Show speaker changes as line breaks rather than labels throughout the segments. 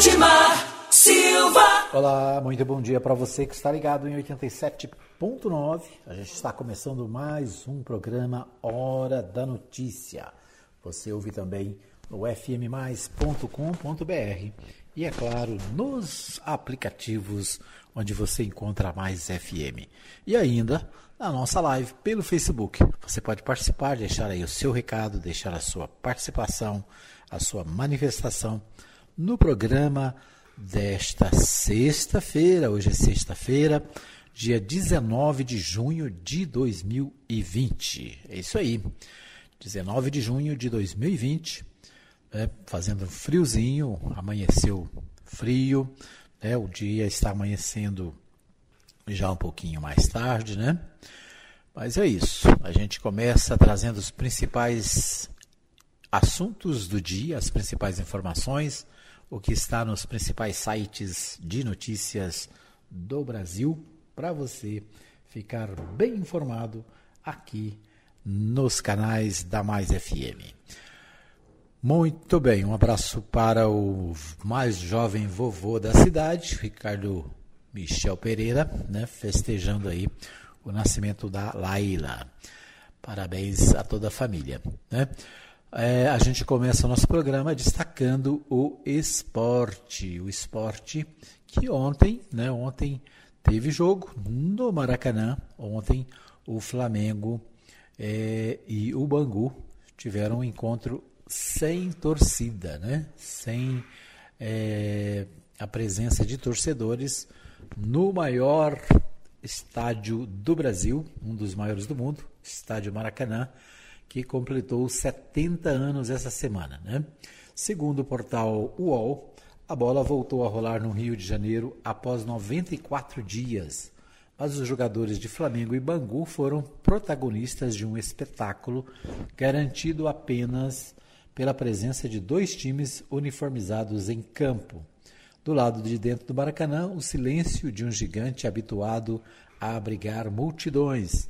Edmar Silva.
Olá, muito bom dia para você que está ligado em 87.9. A gente está começando mais um programa Hora da Notícia. Você ouve também no fmmais.com.br e, é claro, nos aplicativos onde você encontra mais FM. E ainda na nossa live pelo Facebook. Você pode participar, deixar aí o seu recado, deixar a sua participação, a sua manifestação no programa desta sexta-feira. Hoje é sexta-feira, dia 19 de junho de 2020. É isso aí. 19 de junho de 2020, né, fazendo friozinho, amanheceu frio, né, o dia está amanhecendo já um pouquinho mais tarde, né? Mas é isso. A gente começa trazendo os principais assuntos do dia, as principais informações, o que está nos principais sites de notícias do Brasil, para você ficar bem informado aqui nos canais da Mais FM. Muito bem, um abraço para o mais jovem vovô da cidade, Ricardo Michel Pereira, né, festejando aí o nascimento da Laila. Parabéns a toda a família. Né? É, a gente começa o nosso programa destacando o esporte. O esporte que ontem, né, ontem teve jogo no Maracanã. Ontem o Flamengo é, e o Bangu tiveram um encontro sem torcida, né? sem é, a presença de torcedores no maior estádio do Brasil, um dos maiores do mundo, estádio Maracanã, que completou 70 anos essa semana. Né? Segundo o portal UOL, a bola voltou a rolar no Rio de Janeiro após 94 dias, mas os jogadores de Flamengo e Bangu foram protagonistas de um espetáculo garantido apenas pela presença de dois times uniformizados em campo. Do lado de dentro do Maracanã, o silêncio de um gigante habituado a abrigar multidões.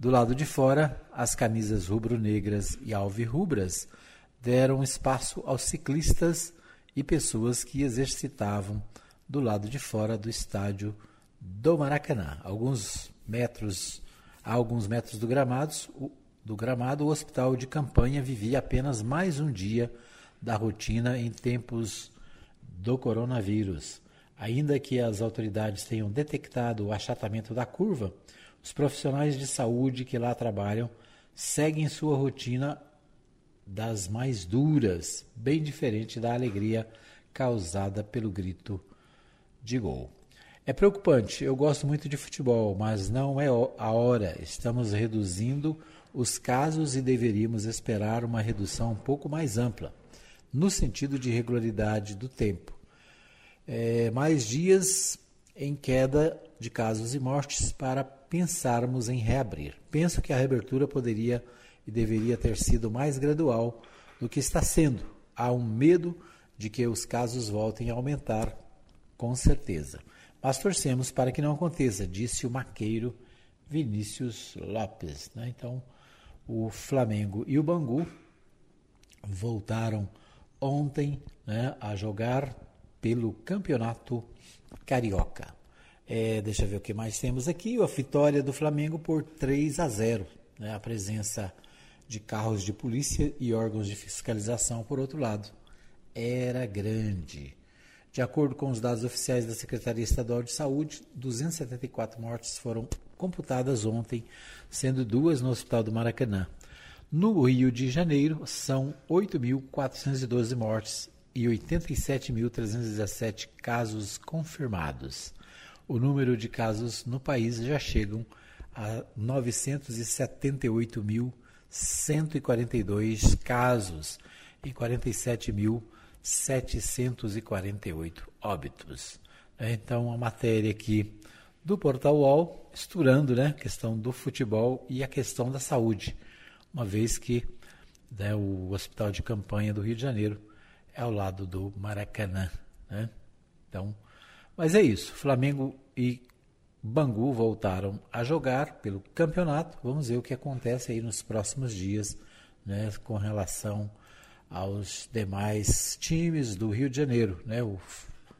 Do lado de fora, as camisas rubro-negras e alvirrubras deram espaço aos ciclistas e pessoas que exercitavam do lado de fora do estádio do Maracanã. Alguns metros, a alguns metros do do gramado, o hospital de campanha vivia apenas mais um dia da rotina em tempos do coronavírus. Ainda que as autoridades tenham detectado o achatamento da curva, os profissionais de saúde que lá trabalham seguem sua rotina das mais duras, bem diferente da alegria causada pelo grito de gol. É preocupante, eu gosto muito de futebol, mas não é a hora. Estamos reduzindo os casos e deveríamos esperar uma redução um pouco mais ampla, no sentido de regularidade do tempo. É, mais dias em queda de casos e mortes para pensarmos em reabrir. Penso que a reabertura poderia e deveria ter sido mais gradual do que está sendo. Há um medo de que os casos voltem a aumentar, com certeza. Mas torcemos para que não aconteça, disse o maqueiro Vinícius Lopes. Né? Então, o Flamengo e o Bangu voltaram ontem né, a jogar pelo Campeonato Carioca. É, deixa eu ver o que mais temos aqui. A vitória do Flamengo por 3 a 0. Né, a presença de carros de polícia e órgãos de fiscalização, por outro lado, era grande. De acordo com os dados oficiais da Secretaria Estadual de Saúde, 274 mortes foram computadas ontem, sendo duas no Hospital do Maracanã. No Rio de Janeiro, são 8.412 mortes e 87.317 casos confirmados. O número de casos no país já chegam a 978.142 casos e 47.748 óbitos. Então, a matéria aqui do Portal UOL, misturando né, a questão do futebol e a questão da saúde, uma vez que né, o Hospital de Campanha do Rio de Janeiro é ao lado do Maracanã. Né? Então, mas é isso. Flamengo e Bangu voltaram a jogar pelo campeonato. Vamos ver o que acontece aí nos próximos dias né, com relação aos demais times do Rio de Janeiro. Né? O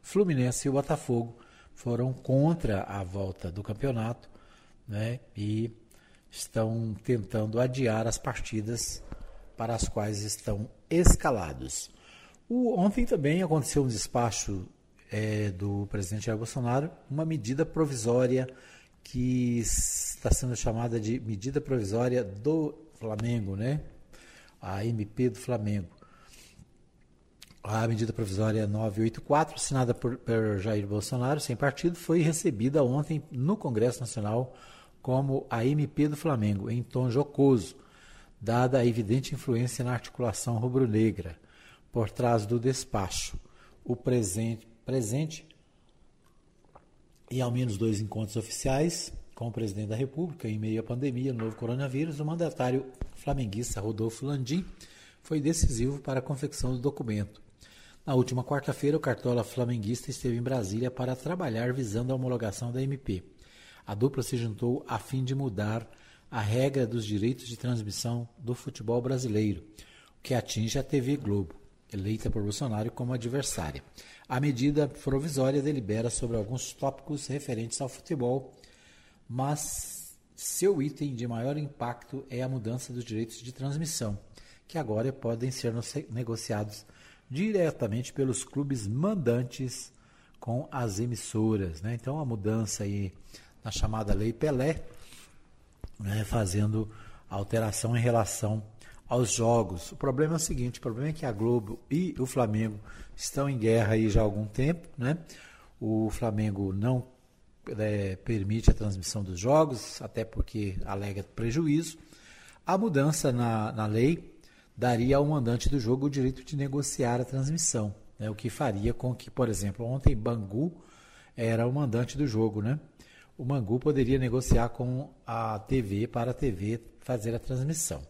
Fluminense e o Botafogo foram contra a volta do campeonato né? e estão tentando adiar as partidas para as quais estão escalados. O, ontem também aconteceu um despacho é, do presidente Jair Bolsonaro, uma medida provisória que está sendo chamada de medida provisória do Flamengo, né? A MP do Flamengo. A medida provisória 984, assinada por, por Jair Bolsonaro, sem partido, foi recebida ontem no Congresso Nacional como a MP do Flamengo, em tom jocoso, dada a evidente influência na articulação rubro-negra. Por trás do despacho, o presente, presente e ao menos dois encontros oficiais com o presidente da República em meio à pandemia do novo coronavírus, o mandatário flamenguista Rodolfo Landim foi decisivo para a confecção do documento. Na última quarta-feira, o cartola flamenguista esteve em Brasília para trabalhar visando a homologação da MP. A dupla se juntou a fim de mudar a regra dos direitos de transmissão do futebol brasileiro, o que atinge a TV Globo, eleita por Bolsonaro como adversária. A medida provisória delibera sobre alguns tópicos referentes ao futebol, mas seu item de maior impacto é a mudança dos direitos de transmissão, que agora podem ser negociados diretamente pelos clubes mandantes com as emissoras. Né? Então, a mudança aí na chamada Lei Pelé, né, fazendo alteração em relação aos jogos. O problema é o seguinte: o problema é que a Globo e o Flamengo estão em guerra aí já há algum tempo, né? O Flamengo não é, permite a transmissão dos jogos, até porque alega prejuízo. A mudança na, na lei daria ao mandante do jogo o direito de negociar a transmissão, né? o que faria com que, por exemplo, ontem Bangu era o mandante do jogo, né? o Mangu poderia negociar com a TV para a TV fazer a transmissão.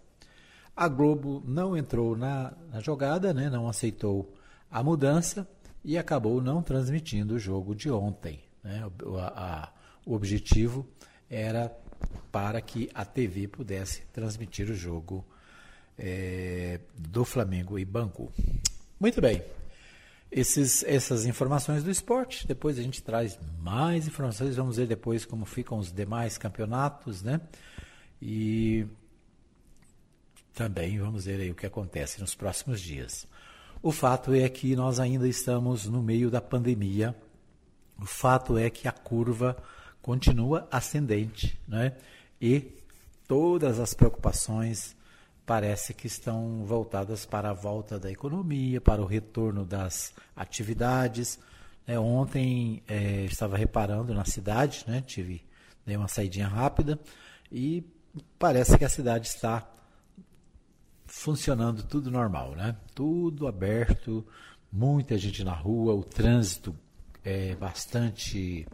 A Globo não entrou na, na jogada, né, não aceitou a mudança e acabou não transmitindo o jogo de ontem. Né? O, a, o objetivo era para que a TV pudesse transmitir o jogo é, do Flamengo e Bangu. Muito bem, esses, essas informações do esporte. Depois a gente traz mais informações. Vamos ver depois como ficam os demais campeonatos, né? E também vamos ver aí o que acontece nos próximos dias. O fato é que nós ainda estamos no meio da pandemia. O fato é que a curva continua ascendente, né? E todas as preocupações parece que estão voltadas para a volta da economia, para o retorno das atividades. É, ontem é, estava reparando na cidade, né, tive dei uma saidinha rápida e parece que a cidade está funcionando tudo normal, né? Tudo aberto, muita gente na rua, o trânsito é bastante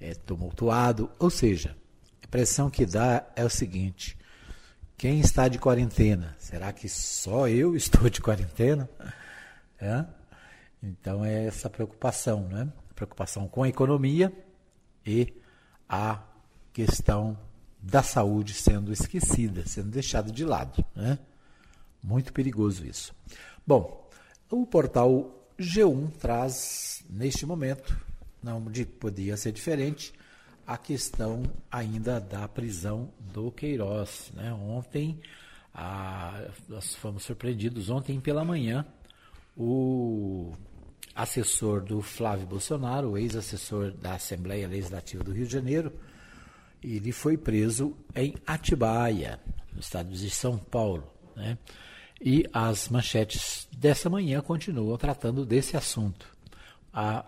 é, tumultuado, ou seja, a impressão que dá é o seguinte: quem está de quarentena? Será que só eu estou de quarentena? É? Então é essa preocupação, né? Preocupação com a economia e a questão da saúde sendo esquecida, sendo deixada de lado, né? Muito perigoso isso. Bom, o portal G1 traz neste momento, não podia ser diferente, a questão ainda da prisão do Queiroz. Né? Ontem, a, nós fomos surpreendidos, ontem pela manhã, o assessor do Flávio Bolsonaro, ex-assessor da Assembleia Legislativa do Rio de Janeiro, ele foi preso em Atibaia, no estado de São Paulo. Né? E as manchetes dessa manhã continuam tratando desse assunto. A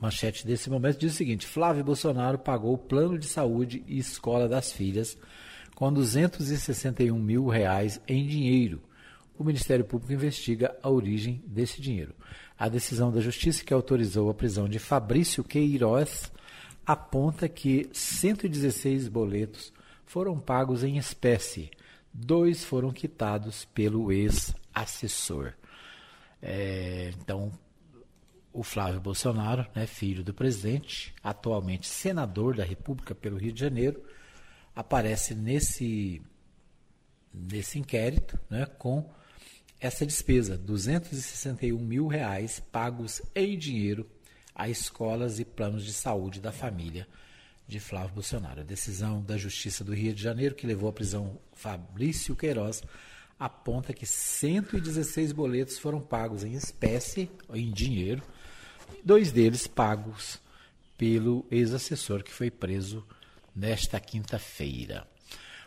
manchete desse momento diz o seguinte: Flávio Bolsonaro pagou o plano de saúde e escola das filhas com 261 mil reais em dinheiro. O Ministério Público investiga a origem desse dinheiro. A decisão da Justiça que autorizou a prisão de Fabrício Queiroz aponta que 116 boletos foram pagos em espécie. Dois foram quitados pelo ex-assessor. É, então, o Flávio Bolsonaro, né, filho do presidente, atualmente senador da República pelo Rio de Janeiro, aparece nesse, nesse inquérito né, com essa despesa, 261 mil reais pagos em dinheiro a escolas e planos de saúde da família de Flávio Bolsonaro. A decisão da Justiça do Rio de Janeiro, que levou à prisão Fabrício Queiroz, aponta que 116 boletos foram pagos em espécie, em dinheiro, dois deles pagos pelo ex-assessor que foi preso nesta quinta-feira.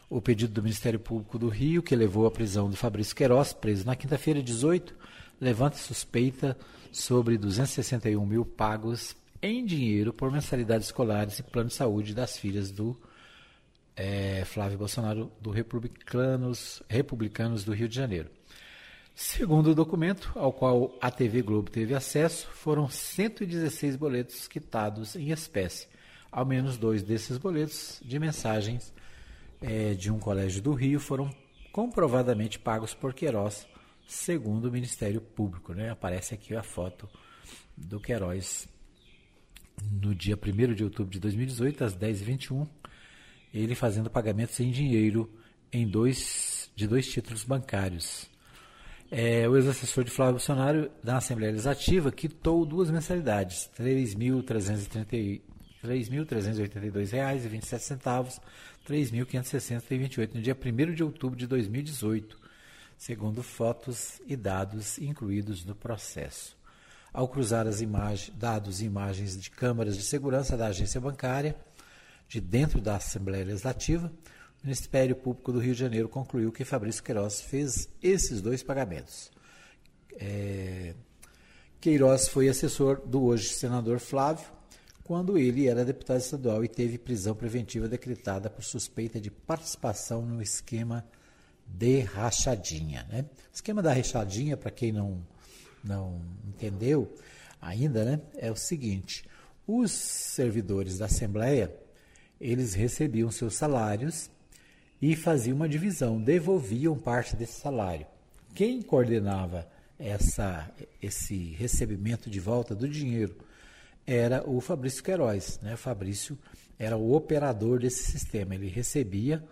O pedido do Ministério Público do Rio, que levou à prisão do Fabrício Queiroz, preso na quinta-feira, 18, levanta suspeita sobre 261 mil pagos em dinheiro por mensalidades escolares e plano de saúde das filhas do é, Flávio Bolsonaro, do Republicanos, Republicanos do Rio de Janeiro. Segundo o documento, ao qual a TV Globo teve acesso, foram 116 boletos quitados em espécie. Ao menos dois desses boletos de mensagens é, de um colégio do Rio foram comprovadamente pagos por Queiroz, segundo o Ministério Público. Né? Aparece aqui a foto do Queiroz no dia 1 de outubro de 2018, às 10h21, ele fazendo pagamentos em dinheiro em dois, de dois títulos bancários. É, o ex-assessor de Flávio Bolsonaro da Assembleia Legislativa quitou duas mensalidades, R$ 3.382,27, R$ 3.560,28, no dia 1 de outubro de 2018, segundo fotos e dados incluídos no processo ao cruzar as imagens, dados e imagens de câmaras de segurança da agência bancária de dentro da Assembleia Legislativa, o Ministério Público do Rio de Janeiro concluiu que Fabrício Queiroz fez esses dois pagamentos. É... Queiroz foi assessor do hoje senador Flávio, quando ele era deputado estadual e teve prisão preventiva decretada por suspeita de participação no esquema de rachadinha. Né? Esquema da rachadinha, para quem não não entendeu ainda, né, é o seguinte: os servidores da Assembleia eles recebiam seus salários e faziam uma divisão, devolviam parte desse salário. Quem coordenava essa, esse recebimento de volta do dinheiro era o Fabrício Queiroz. Né? O Fabrício era o operador desse sistema. Ele recebia,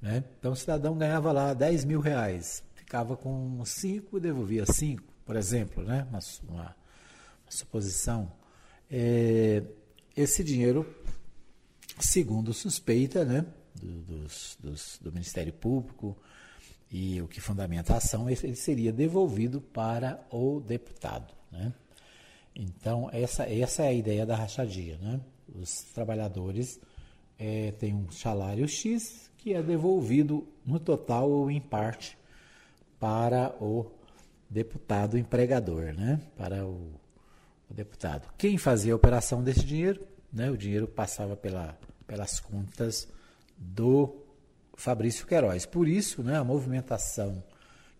né? então o cidadão ganhava lá 10 mil reais, ficava com 5 e devolvia 5 por exemplo, né? uma, uma, uma suposição, é, esse dinheiro, segundo suspeita né? do, dos, dos, do Ministério Público e o que fundamenta a ação, ele seria devolvido para o deputado. Né? Então, essa, essa é a ideia da rachadia. Né? Os trabalhadores é, têm um salário X que é devolvido no total ou em parte para o deputado empregador, né? Para o, o, deputado. Quem fazia a operação desse dinheiro? Né? O dinheiro passava pela, pelas contas do Fabrício Queiroz. Por isso, né, a movimentação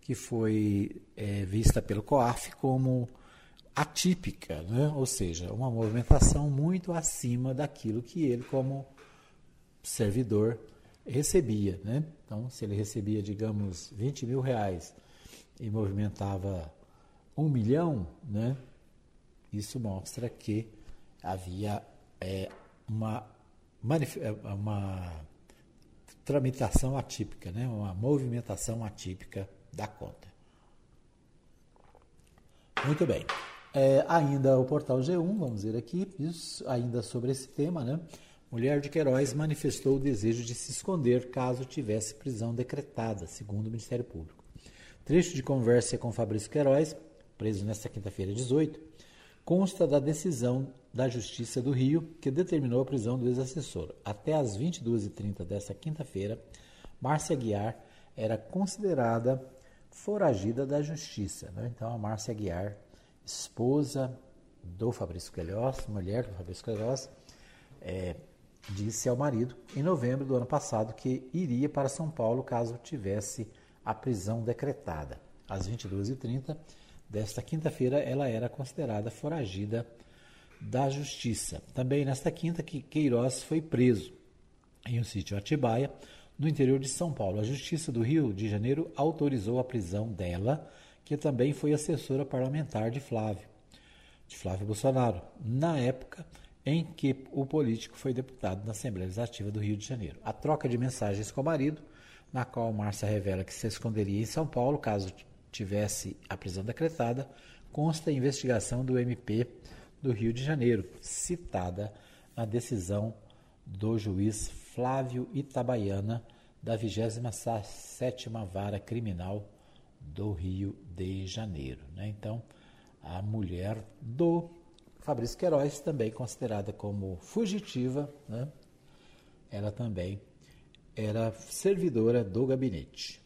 que foi é, vista pelo COAF como atípica, né? ou seja, uma movimentação muito acima daquilo que ele, como servidor, recebia. Né? Então, se ele recebia, digamos, 20 mil reais e movimentava um milhão, né? isso mostra que havia é, uma, é, uma tramitação atípica, né? uma movimentação atípica da conta. Muito bem. É, ainda o portal G1, vamos ver aqui, isso, ainda sobre esse tema, né? Mulher de Queiroz manifestou o desejo de se esconder caso tivesse prisão decretada, segundo o Ministério Público. Trecho de conversa com Fabrício Queiroz, preso nesta quinta-feira 18, consta da decisão da Justiça do Rio que determinou a prisão do ex-assessor. Até às 22h30 desta quinta-feira, Márcia Guiar era considerada foragida da Justiça. Né? Então, a Márcia Guiar, esposa do Fabrício Queiroz, mulher do Fabrício Queiroz, é, disse ao marido, em novembro do ano passado, que iria para São Paulo caso tivesse a prisão decretada. Às 22h30 desta quinta-feira, ela era considerada foragida da Justiça. Também nesta quinta, que Queiroz foi preso em um sítio Atibaia, no interior de São Paulo. A Justiça do Rio de Janeiro autorizou a prisão dela, que também foi assessora parlamentar de Flávio, de Flávio Bolsonaro, na época em que o político foi deputado na Assembleia Legislativa do Rio de Janeiro. A troca de mensagens com o marido na qual Márcia revela que se esconderia em São Paulo caso tivesse a prisão decretada, consta a investigação do MP do Rio de Janeiro, citada na decisão do juiz Flávio Itabaiana da 27ª Vara Criminal do Rio de Janeiro. Né? Então, a mulher do Fabrício Queiroz, também considerada como fugitiva, né? ela também era servidora do gabinete.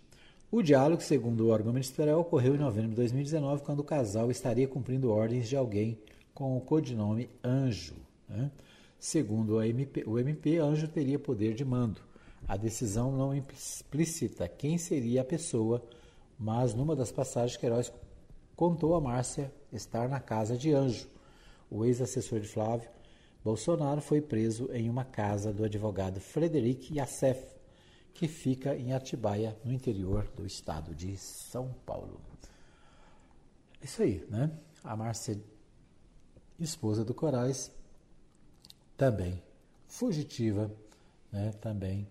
O diálogo, segundo o órgão ministerial, ocorreu em novembro de 2019, quando o casal estaria cumprindo ordens de alguém com o codinome Anjo. Né? Segundo MP, o MP, Anjo teria poder de mando. A decisão não explicita quem seria a pessoa, mas numa das passagens, Queiroz contou a Márcia estar na casa de Anjo. O ex-assessor de Flávio Bolsonaro foi preso em uma casa do advogado Frederic Yassef, que fica em Atibaia, no interior do estado de São Paulo. Isso aí, né? A Márcia, esposa do Corais, também fugitiva, né? Também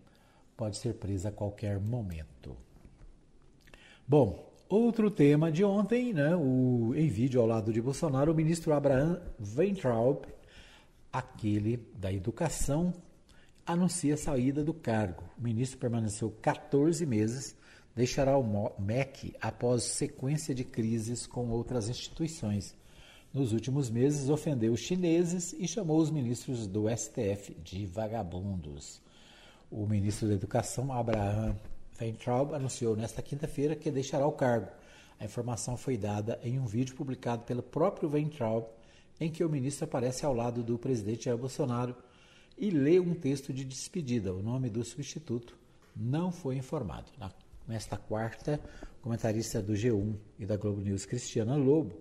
pode ser presa a qualquer momento. Bom, outro tema de ontem, né? O, em vídeo ao lado de Bolsonaro, o ministro Abraham Weintraub, aquele da educação, anuncia a saída do cargo. O ministro permaneceu 14 meses, deixará o MEC após sequência de crises com outras instituições. Nos últimos meses, ofendeu os chineses e chamou os ministros do STF de vagabundos. O ministro da Educação, Abraham Weintraub, anunciou nesta quinta-feira que deixará o cargo. A informação foi dada em um vídeo publicado pelo próprio Weintraub, em que o ministro aparece ao lado do presidente Jair Bolsonaro e lê um texto de despedida. O nome do substituto não foi informado. Na, nesta quarta, o comentarista do G1 e da Globo News, Cristiana Lobo,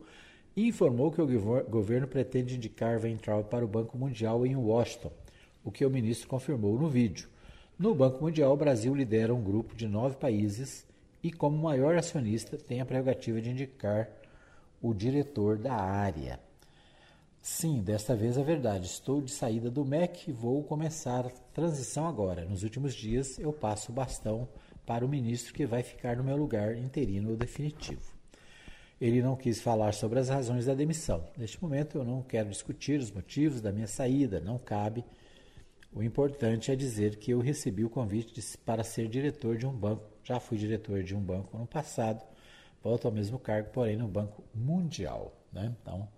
informou que o governo pretende indicar Weintraub para o Banco Mundial em Washington, o que o ministro confirmou no vídeo. No Banco Mundial, o Brasil lidera um grupo de nove países e, como maior acionista, tem a prerrogativa de indicar o diretor da área. Sim, desta vez é verdade. Estou de saída do MEC e vou começar a transição agora. Nos últimos dias eu passo o bastão para o ministro que vai ficar no meu lugar interino ou definitivo. Ele não quis falar sobre as razões da demissão. Neste momento eu não quero discutir os motivos da minha saída, não cabe. O importante é dizer que eu recebi o convite para ser diretor de um banco. Já fui diretor de um banco no passado, volto ao mesmo cargo, porém no Banco Mundial. Né? Então,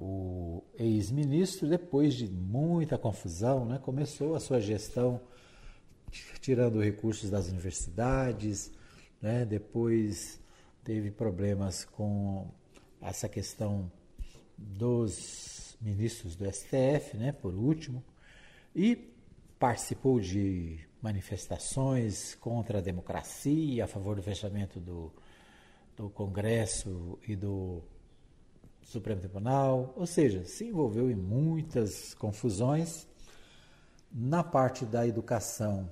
o ex-ministro, depois de muita confusão, né, começou a sua gestão tirando recursos das universidades, né, depois teve problemas com essa questão dos ministros do STF, né, por último, e participou de manifestações contra a democracia, a favor do fechamento do, do Congresso e do Supremo Tribunal, ou seja, se envolveu em muitas confusões. Na parte da educação,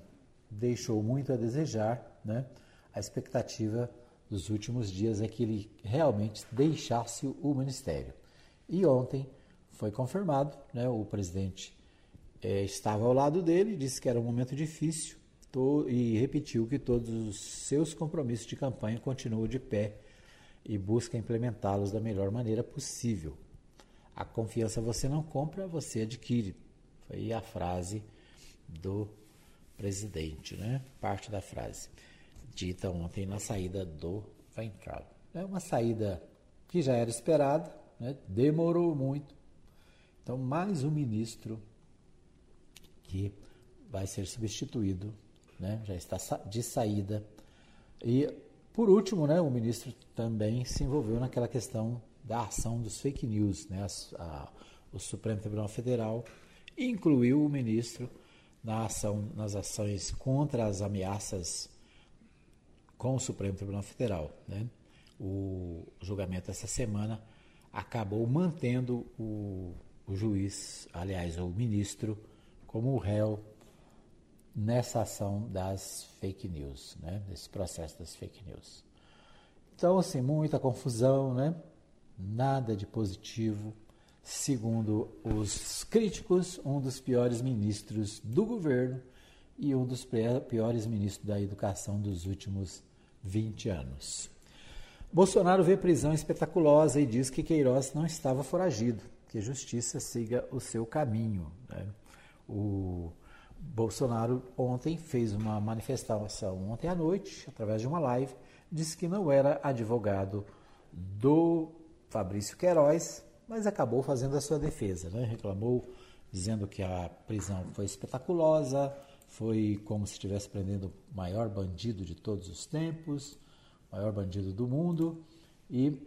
deixou muito a desejar, né? A expectativa dos últimos dias é que ele realmente deixasse o ministério. E ontem foi confirmado, né? O presidente é, estava ao lado dele, disse que era um momento difícil e repetiu que todos os seus compromissos de campanha continuam de pé e busca implementá-los da melhor maneira possível. A confiança você não compra, você adquire. Foi a frase do presidente, né? Parte da frase dita ontem na saída do Weintraub. É uma saída que já era esperada, né? demorou muito. Então, mais um ministro que vai ser substituído, né? já está de saída. E por último, né, o ministro também se envolveu naquela questão da ação dos fake news. Né? A, a, o Supremo Tribunal Federal incluiu o ministro na ação, nas ações contra as ameaças com o Supremo Tribunal Federal. Né? O julgamento essa semana acabou mantendo o, o juiz, aliás, o ministro, como réu nessa ação das fake news, né? Nesse processo das fake news. Então, assim, muita confusão, né? Nada de positivo. Segundo os críticos, um dos piores ministros do governo e um dos piores ministros da educação dos últimos 20 anos. Bolsonaro vê prisão espetaculosa e diz que Queiroz não estava foragido, que a justiça siga o seu caminho. Né? O Bolsonaro ontem fez uma manifestação, ontem à noite, através de uma live, disse que não era advogado do Fabrício Queiroz, mas acabou fazendo a sua defesa. Né? Reclamou, dizendo que a prisão foi espetaculosa, foi como se estivesse prendendo o maior bandido de todos os tempos, o maior bandido do mundo, e,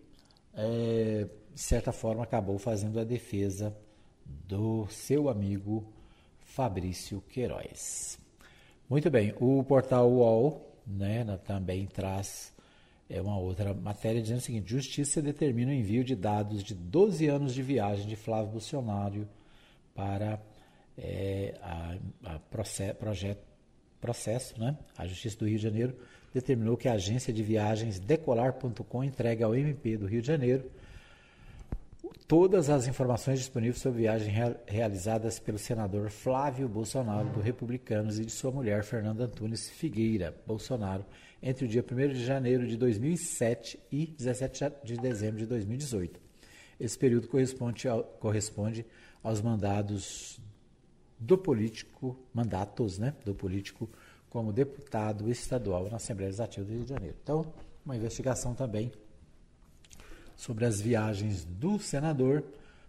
é, de certa forma, acabou fazendo a defesa do seu amigo Fabrício Queiroz. Muito bem, o portal UOL né, também traz é uma outra matéria dizendo o seguinte: Justiça determina o envio de dados de 12 anos de viagem de Flávio Bolsonaro para é, a, a processo, né? A Justiça do Rio de Janeiro determinou que a agência de viagens decolar.com entregue ao MP do Rio de Janeiro todas as informações disponíveis sobre viagens realizadas pelo senador Flávio Bolsonaro, do Republicanos, e de sua mulher, Fernanda Antunes Figueira Bolsonaro, entre o dia 1 de janeiro de 2007 e 17 de dezembro de 2018. Esse período corresponde, ao, corresponde aos mandados do político, mandatos né, do político como deputado estadual na Assembleia Legislativa do Rio de Janeiro. Então, uma investigação também sobre as viagens do senador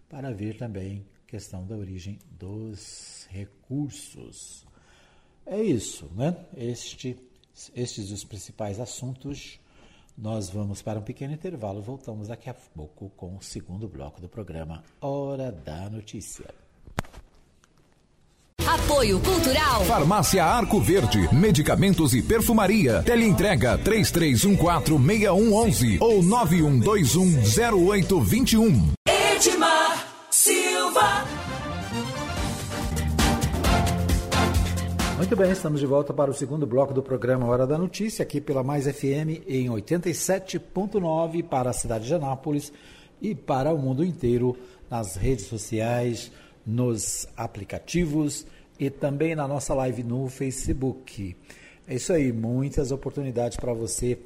para ver também questão da origem dos recursos. É isso, né? Este, estes os principais assuntos. Nós vamos para um pequeno intervalo, voltamos daqui a pouco com o segundo bloco do programa Hora da Notícia.
Apoio Cultural.
Farmácia Arco Verde. Medicamentos e perfumaria. Teleentrega 33146111 ou 91210821.
Edmar Silva.
Muito bem, estamos de volta para o segundo bloco do programa Hora da Notícia, aqui pela Mais FM em 87.9 para a cidade de Anápolis e para o mundo inteiro nas redes sociais, nos aplicativos e também na nossa live no Facebook. É isso aí, muitas oportunidades para você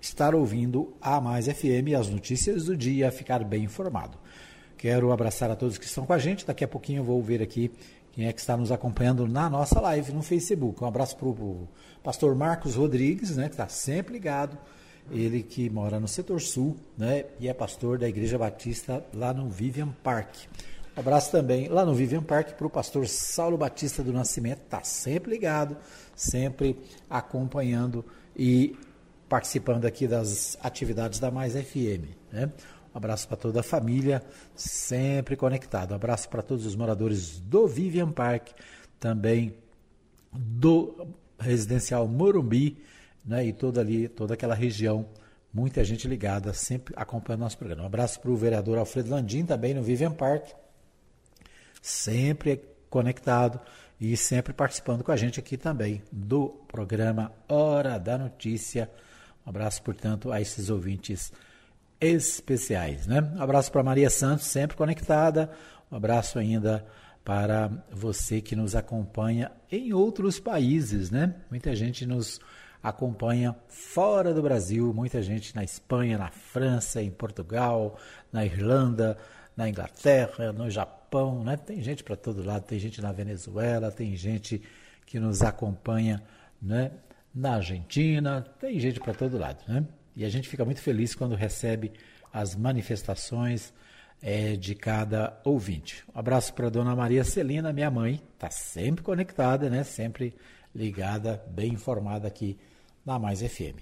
estar ouvindo a Mais FM as notícias do dia, ficar bem informado. Quero abraçar a todos que estão com a gente. Daqui a pouquinho eu vou ver aqui quem é que está nos acompanhando na nossa live no Facebook. Um abraço para o pastor Marcos Rodrigues, né, que está sempre ligado. Ele que mora no setor sul né, e é pastor da Igreja Batista lá no Vivian Park. Abraço também lá no Vivian Park para o pastor Saulo Batista do Nascimento, está sempre ligado, sempre acompanhando e participando aqui das atividades da Mais FM. Né? Um abraço para toda a família, sempre conectado. Um abraço para todos os moradores do Vivian Park, também do residencial Morumbi, né? E toda ali, toda aquela região, muita gente ligada, sempre acompanhando nosso programa. Um abraço para o vereador Alfredo Landim, também no Vivian Park, sempre conectado e sempre participando com a gente aqui também do programa Hora da Notícia. Um abraço, portanto, a esses ouvintes especiais. Né? Um abraço para Maria Santos, sempre conectada. Um abraço ainda para você que nos acompanha em outros países. Né? Muita gente nos acompanha fora do Brasil, muita gente na Espanha, na França, em Portugal, na Irlanda, na Inglaterra, no Japão, né? Tem gente para todo lado, tem gente na Venezuela, tem gente que nos acompanha, né? Na Argentina, tem gente para todo lado, né? E a gente fica muito feliz quando recebe as manifestações é, de cada ouvinte. Um abraço para dona Maria Celina, minha mãe, está sempre conectada, né? Sempre ligada, bem informada aqui na Mais FM.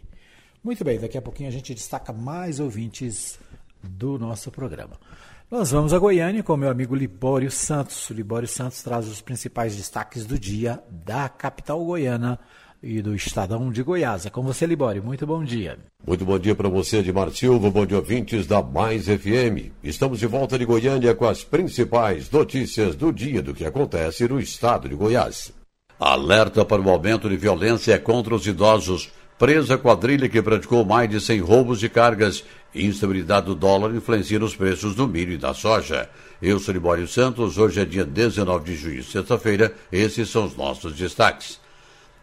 Muito bem, daqui a pouquinho a gente destaca mais ouvintes do nosso programa. Nós vamos a Goiânia com meu amigo Libório Santos. O Libório Santos traz os principais destaques do dia da capital goiana e do Estadão de Goiás. É com você, Libório. Muito bom dia.
Muito bom dia para você, Edmar Silva. Bom dia, ouvintes da Mais FM. Estamos de volta de Goiânia com as principais notícias do dia do que acontece no estado de Goiás. Alerta para o aumento de violência contra os idosos. Presa quadrilha que praticou mais de 100 roubos de cargas Instabilidade do dólar influencia nos preços do milho e da soja. Eu sou Libório Santos, hoje é dia 19 de junho, sexta-feira, esses são os nossos destaques.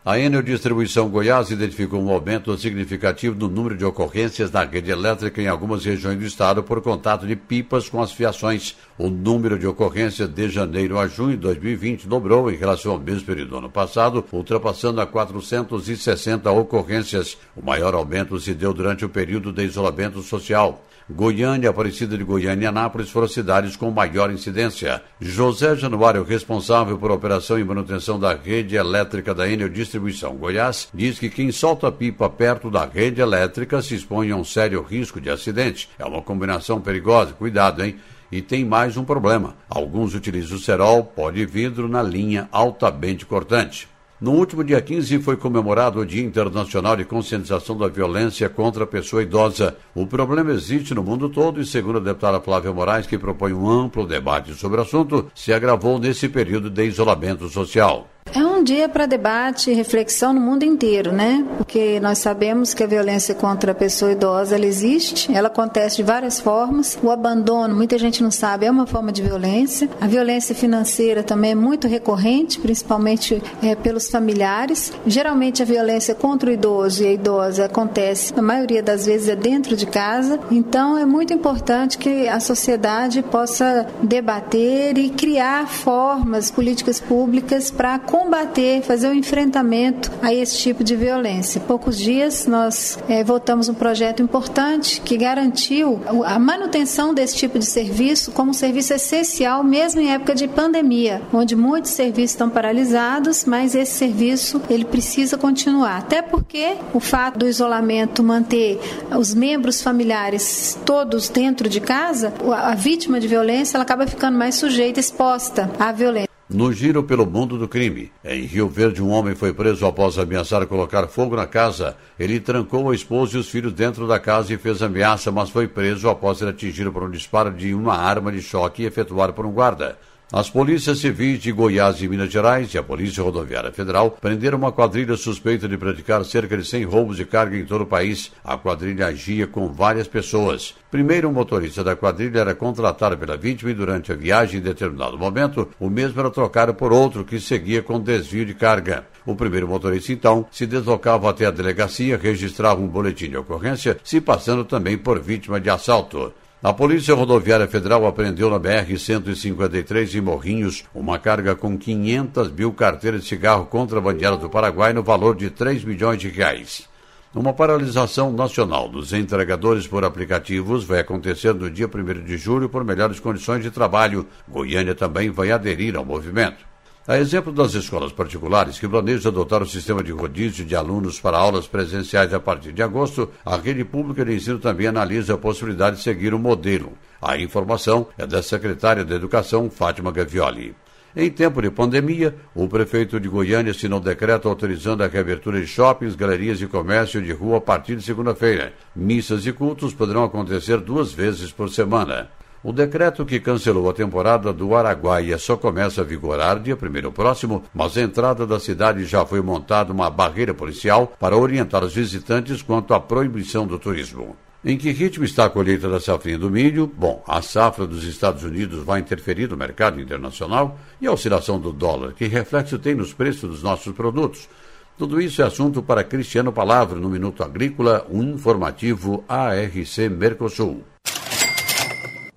A Enel Distribuição Goiás identificou um aumento significativo no número de ocorrências na rede elétrica em algumas regiões do estado por contato de pipas com as fiações. O número de ocorrências de janeiro a junho de 2020 dobrou em relação ao mesmo período do ano passado, ultrapassando a 460 ocorrências. O maior aumento se deu durante o período de isolamento social. Goiânia, Aparecida de Goiânia e Anápolis foram cidades com maior incidência. José Januário, responsável por operação e manutenção da rede elétrica da Enel Distribuição Goiás, diz que quem solta pipa perto da rede elétrica se expõe a um sério risco de acidente. É uma combinação perigosa, cuidado, hein? E tem mais um problema. Alguns utilizam o cerol, pó de vidro na linha altamente cortante. No último dia 15 foi comemorado o Dia Internacional de Conscientização da Violência contra a Pessoa Idosa. O problema existe no mundo todo e, segundo a deputada Flávia Moraes, que propõe um amplo debate sobre o assunto, se agravou nesse período de isolamento social.
É um dia para debate e reflexão no mundo inteiro, né? Porque nós sabemos que a violência contra a pessoa idosa ela existe, ela acontece de várias formas. O abandono, muita gente não sabe, é uma forma de violência. A violência financeira também é muito recorrente, principalmente é, pelos familiares. Geralmente a violência contra o idoso e a idosa acontece, na maioria das vezes, é dentro de casa. Então é muito importante que a sociedade possa debater e criar formas, políticas públicas para combater, fazer o um enfrentamento a esse tipo de violência. Poucos dias nós é, votamos um projeto importante que garantiu a manutenção desse tipo de serviço como um serviço essencial, mesmo em época de pandemia, onde muitos serviços estão paralisados, mas esse serviço ele precisa continuar. Até porque o fato do isolamento manter os membros familiares todos dentro de casa, a vítima de violência ela acaba ficando mais sujeita, exposta à violência.
No giro pelo mundo do crime, em Rio Verde, um homem foi preso após ameaçar colocar fogo na casa. Ele trancou a esposa e os filhos dentro da casa e fez ameaça, mas foi preso após ser atingido por um disparo de uma arma de choque efetuado por um guarda. As polícias civis de Goiás e Minas Gerais e a Polícia Rodoviária Federal prenderam uma quadrilha suspeita de praticar cerca de 100 roubos de carga em todo o país. A quadrilha agia com várias pessoas. Primeiro, o motorista da quadrilha era contratado pela vítima e durante a viagem, em determinado momento, o mesmo era trocado por outro que seguia com desvio de carga. O primeiro motorista, então, se deslocava até a delegacia, registrava um boletim de ocorrência, se passando também por vítima de assalto. A Polícia Rodoviária Federal apreendeu na BR-153 em Morrinhos uma carga com 500 mil carteiras de cigarro contrabandeadas do Paraguai no valor de 3 milhões de reais. Uma paralisação nacional dos entregadores por aplicativos vai acontecer no dia 1 de julho por melhores condições de trabalho. Goiânia também vai aderir ao movimento. A exemplo das escolas particulares que planejam adotar o sistema de rodízio de alunos para aulas presenciais a partir de agosto, a rede pública de ensino também analisa a possibilidade de seguir o modelo. A informação é da secretária de Educação, Fátima Gavioli. Em tempo de pandemia, o prefeito de Goiânia assinou decreto autorizando a reabertura de shoppings, galerias e comércio de rua a partir de segunda-feira. Missas e cultos poderão acontecer duas vezes por semana. O decreto que cancelou a temporada do Araguaia só começa a vigorar dia 1 próximo, mas à entrada da cidade já foi montada uma barreira policial para orientar os visitantes quanto à proibição do turismo. Em que ritmo está a colheita da safrinha do milho? Bom, a safra dos Estados Unidos vai interferir no mercado internacional e a oscilação do dólar, que reflexo tem nos preços dos nossos produtos. Tudo isso é assunto para Cristiano Palavra no Minuto Agrícola, um informativo ARC Mercosul.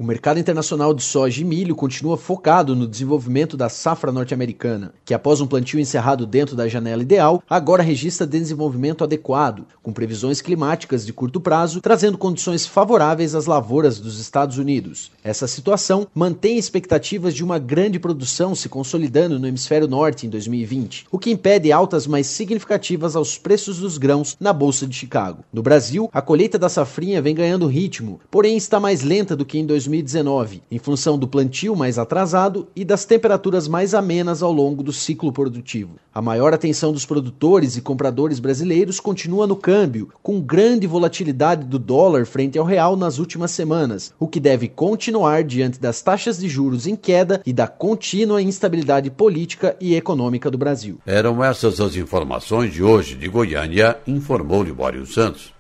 O mercado internacional de soja e milho continua focado no desenvolvimento da safra norte-americana, que após um plantio encerrado dentro da janela ideal, agora registra desenvolvimento adequado, com previsões climáticas de curto prazo, trazendo condições favoráveis às lavouras dos Estados Unidos. Essa situação mantém expectativas de uma grande produção se consolidando no hemisfério norte em 2020, o que impede altas mais significativas aos preços dos grãos na Bolsa de Chicago. No Brasil, a colheita da safrinha vem ganhando ritmo, porém está mais lenta do que em 2020 2019, em função do plantio mais atrasado e das temperaturas mais amenas ao longo do ciclo produtivo. A maior atenção dos produtores e compradores brasileiros continua no câmbio, com grande volatilidade do dólar frente ao real nas últimas semanas, o que deve continuar diante das taxas de juros em queda e da contínua instabilidade política e econômica do Brasil.
Eram essas as informações de hoje de Goiânia, informou Libório Santos.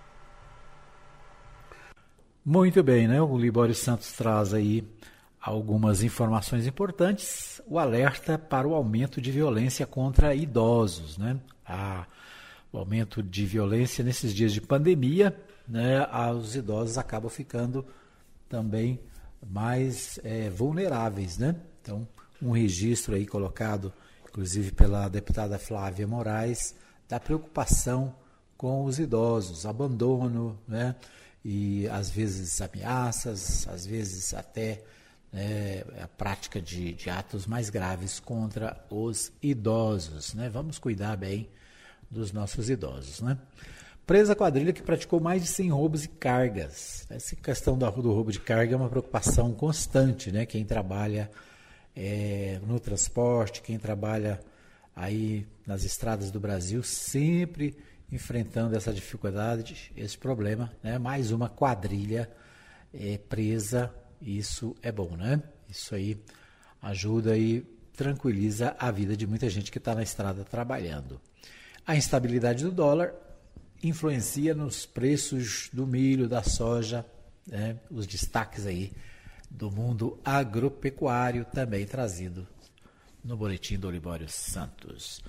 Muito bem, né? O Libório Santos traz aí algumas informações importantes. O alerta para o aumento de violência contra idosos, né? a, o aumento de violência nesses dias de pandemia, né, os idosos acabam ficando também mais é, vulneráveis, né? Então, um registro aí colocado, inclusive pela deputada Flávia Moraes, da preocupação com os idosos, abandono, né? E às vezes ameaças, às vezes até né, a prática de, de atos mais graves contra os idosos, né? Vamos cuidar bem dos nossos idosos, né? Presa quadrilha que praticou mais de 100 roubos e cargas. Essa questão do roubo de carga é uma preocupação constante, né? Quem trabalha é, no transporte, quem trabalha aí nas estradas do Brasil, sempre enfrentando essa dificuldade, esse problema, né? Mais uma quadrilha é, presa, isso é bom, né? Isso aí ajuda e tranquiliza a vida de muita gente que está na estrada trabalhando. A instabilidade do dólar influencia nos preços do milho, da soja, né? os destaques aí do mundo agropecuário também trazido no boletim do Olibório Santos.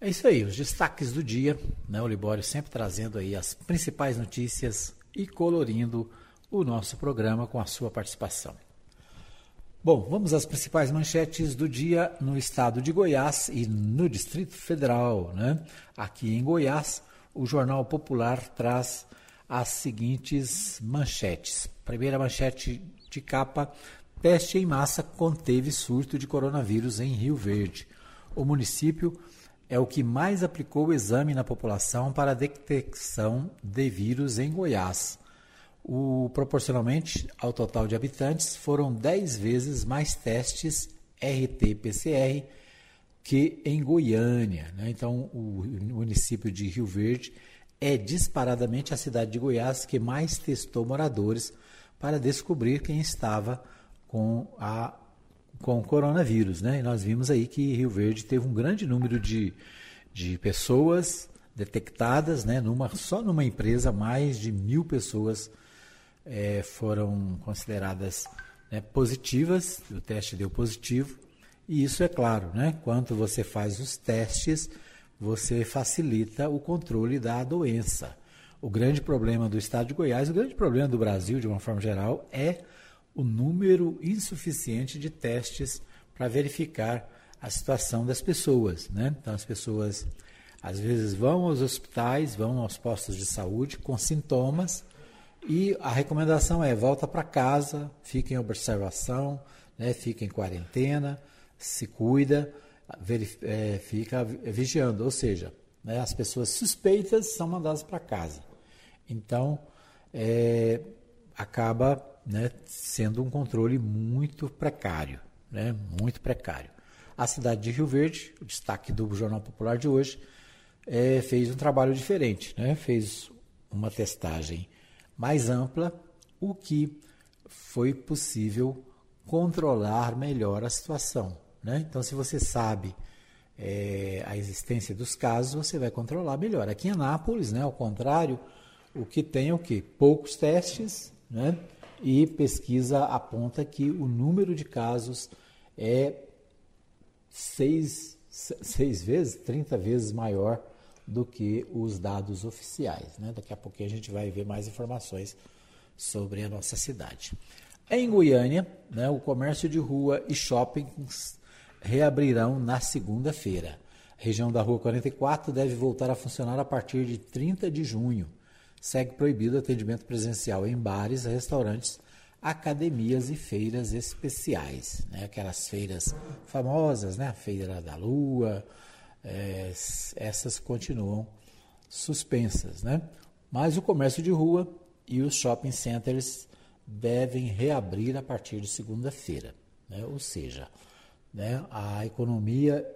É isso aí, os destaques do dia, né? O Olibório sempre trazendo aí as principais notícias e colorindo o nosso programa com a sua participação. Bom, vamos às principais manchetes do dia no estado de Goiás e no Distrito Federal. Né? Aqui em Goiás, o Jornal Popular traz as seguintes manchetes. Primeira manchete de capa: teste em massa conteve surto de coronavírus em Rio Verde. O município é o que mais aplicou o exame na população para a detecção de vírus em Goiás. O, proporcionalmente ao total de habitantes, foram 10 vezes mais testes RT-PCR que em Goiânia. Né? Então, o município de Rio Verde é disparadamente a cidade de Goiás que mais testou moradores para descobrir quem estava com a com o coronavírus, né? E nós vimos aí que Rio Verde teve um grande número de, de pessoas detectadas, né? Numa, só numa empresa, mais de mil pessoas é, foram consideradas né, positivas, o teste deu positivo, e isso é claro, né? Quando você faz os testes, você facilita o controle da doença. O grande problema do estado de Goiás, o grande problema do Brasil, de uma forma geral, é o número insuficiente de testes para verificar a situação das pessoas. Né? Então, as pessoas às vezes vão aos hospitais, vão aos postos de saúde com sintomas e a recomendação é volta para casa, fique em observação, né? fique em quarentena, se cuida, é, fica vigiando. Ou seja, né? as pessoas suspeitas são mandadas para casa. Então, é, acaba né, sendo um controle muito precário, né, muito precário. A cidade de Rio Verde, o destaque do Jornal Popular de hoje, é, fez um trabalho diferente, né, fez uma testagem mais ampla, o que foi possível controlar melhor a situação. Né? Então, se você sabe é, a existência dos casos, você vai controlar melhor. Aqui em Anápolis, né, ao contrário, o que tem é o que? Poucos testes, né? E pesquisa aponta que o número de casos é seis, seis vezes, 30 vezes maior do que os dados oficiais. Né? Daqui a pouquinho a gente vai ver mais informações sobre a nossa cidade. Em Goiânia, né, o comércio de rua e shoppings reabrirão na segunda-feira. A região da Rua 44 deve voltar a funcionar a partir de 30 de junho segue proibido atendimento presencial em bares, restaurantes, academias e feiras especiais. Né? Aquelas feiras famosas, né? a Feira da Lua, é, essas continuam suspensas. Né? Mas o comércio de rua e os shopping centers devem reabrir a partir de segunda-feira. Né? Ou seja, né? a economia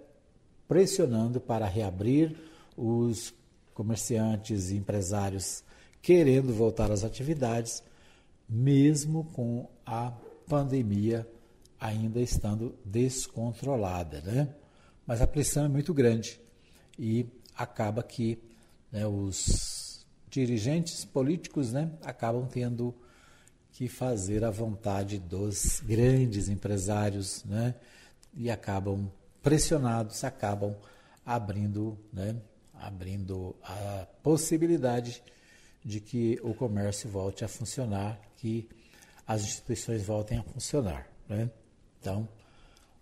pressionando para reabrir os comerciantes e empresários querendo voltar às atividades, mesmo com a pandemia ainda estando descontrolada. Né? Mas a pressão é muito grande e acaba que né, os dirigentes políticos né, acabam tendo que fazer a vontade dos grandes empresários né, e acabam pressionados, acabam abrindo né, abrindo a possibilidade de que o comércio volte a funcionar, que as instituições voltem a funcionar. Né? Então,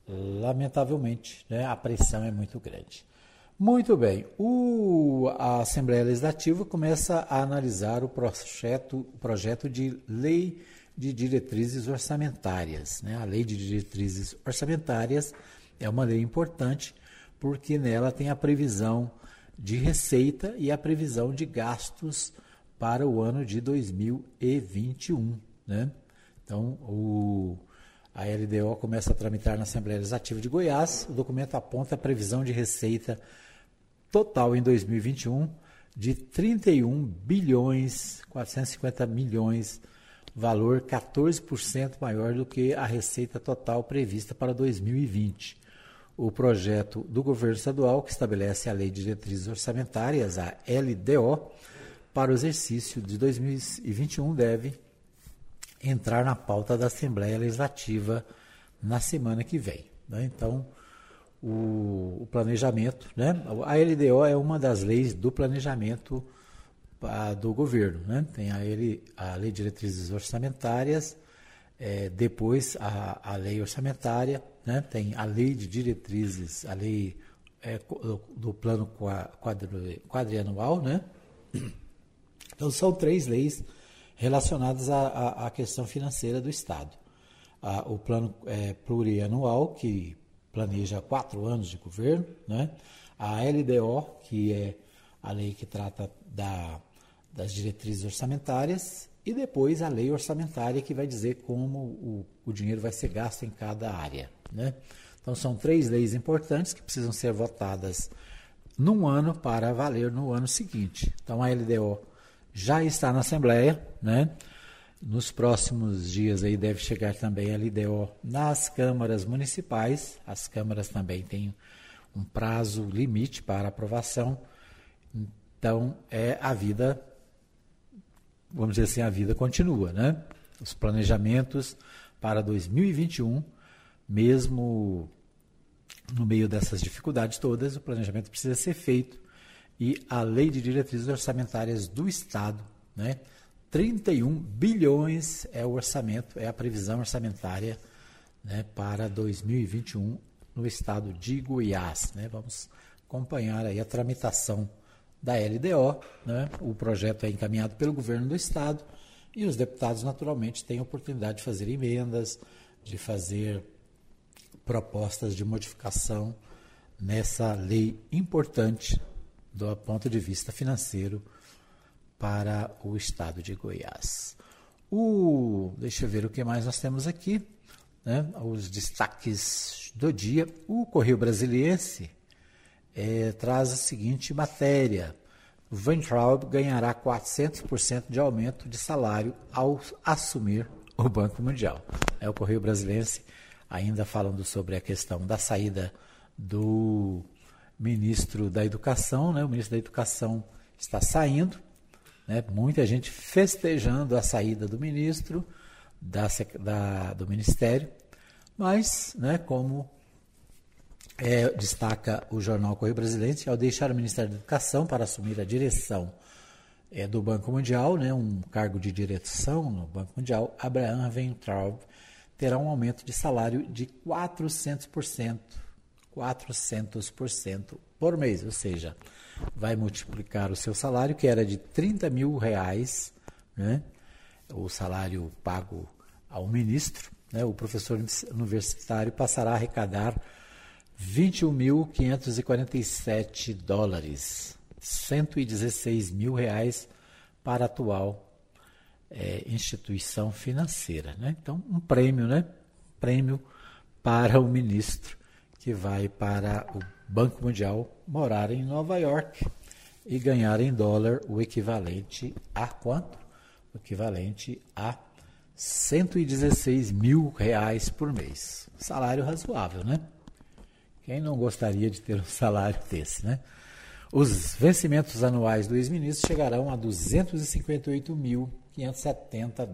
lamentavelmente, né, a pressão é muito grande. Muito bem, o, a Assembleia Legislativa começa a analisar o projeto, projeto de lei de diretrizes orçamentárias. Né? A lei de diretrizes orçamentárias é uma lei importante porque nela tem a previsão de receita e a previsão de gastos para o ano de 2021. Né? Então, o, a LDO começa a tramitar na Assembleia Legislativa de Goiás. O documento aponta a previsão de receita total em 2021 de 31 bilhões 450 milhões, valor 14% maior do que a receita total prevista para 2020. O projeto do governo estadual, que estabelece a Lei de Diretrizes Orçamentárias, a LDO, para o exercício de 2021 deve entrar na pauta da Assembleia Legislativa na semana que vem. Né? Então, o, o, planejamento, né? a LDO é uma das leis do planejamento a, do governo. Né? Tem a, L, a Lei de Diretrizes Orçamentárias, é, depois a, a lei orçamentária, né? tem a lei de diretrizes, a lei é, do, plano quadri, quadrianual, né? Então são três leis relacionadas à, à, à questão financeira do Estado. Ah, o plano é, plurianual, que planeja quatro anos de governo, né? a LDO, que é a lei que trata da, das diretrizes orçamentárias, e depois a lei orçamentária, que vai dizer como o, o dinheiro vai ser gasto em cada área. Né? Então, são três leis importantes que precisam ser votadas num ano para valer no ano seguinte. Então, a LDO já está na Assembleia, né? Nos próximos dias aí deve chegar também a LDO nas câmaras municipais. As câmaras também têm um prazo limite para aprovação. Então, é a vida, vamos dizer assim, a vida continua, né? Os planejamentos para 2021, mesmo no meio dessas dificuldades todas, o planejamento precisa ser feito e a Lei de Diretrizes Orçamentárias do Estado, né? 31 bilhões é o orçamento, é a previsão orçamentária né, para 2021 no estado de Goiás. Né? Vamos acompanhar aí a tramitação da LDO. Né? O projeto é encaminhado pelo governo do estado e os deputados, naturalmente, têm a oportunidade de fazer emendas, de fazer propostas de modificação nessa lei importante do ponto de vista financeiro para o estado de Goiás. O, deixa eu ver o que mais nós temos aqui. Né? Os destaques do dia. O Correio Brasiliense é, traz a seguinte matéria. Weintraub ganhará 400% de aumento de salário ao assumir o Banco Mundial. É o Correio Brasiliense ainda falando sobre a questão da saída do ministro da Educação, né? o ministro da Educação está saindo, né? muita gente festejando a saída do ministro, da, da do Ministério, mas, né, como é, destaca o jornal Correio Brasileiro, ao deixar o Ministério da Educação para assumir a direção é, do Banco Mundial, né, um cargo de direção no Banco Mundial, Abraham Weintraub terá um aumento de salário de 400%. 400% por mês, ou seja, vai multiplicar o seu salário, que era de 30 mil reais, né? o salário pago ao ministro, né? o professor universitário passará a arrecadar 21.547 dólares, 116 mil reais para a atual é, instituição financeira. Né? Então, um prêmio, né? Prêmio para o ministro que vai para o Banco Mundial morar em Nova York e ganhar em dólar o equivalente a quanto? O equivalente a 116 mil reais por mês. Salário razoável, né? Quem não gostaria de ter um salário desse, né? Os vencimentos anuais do ex-ministro chegarão a 258.570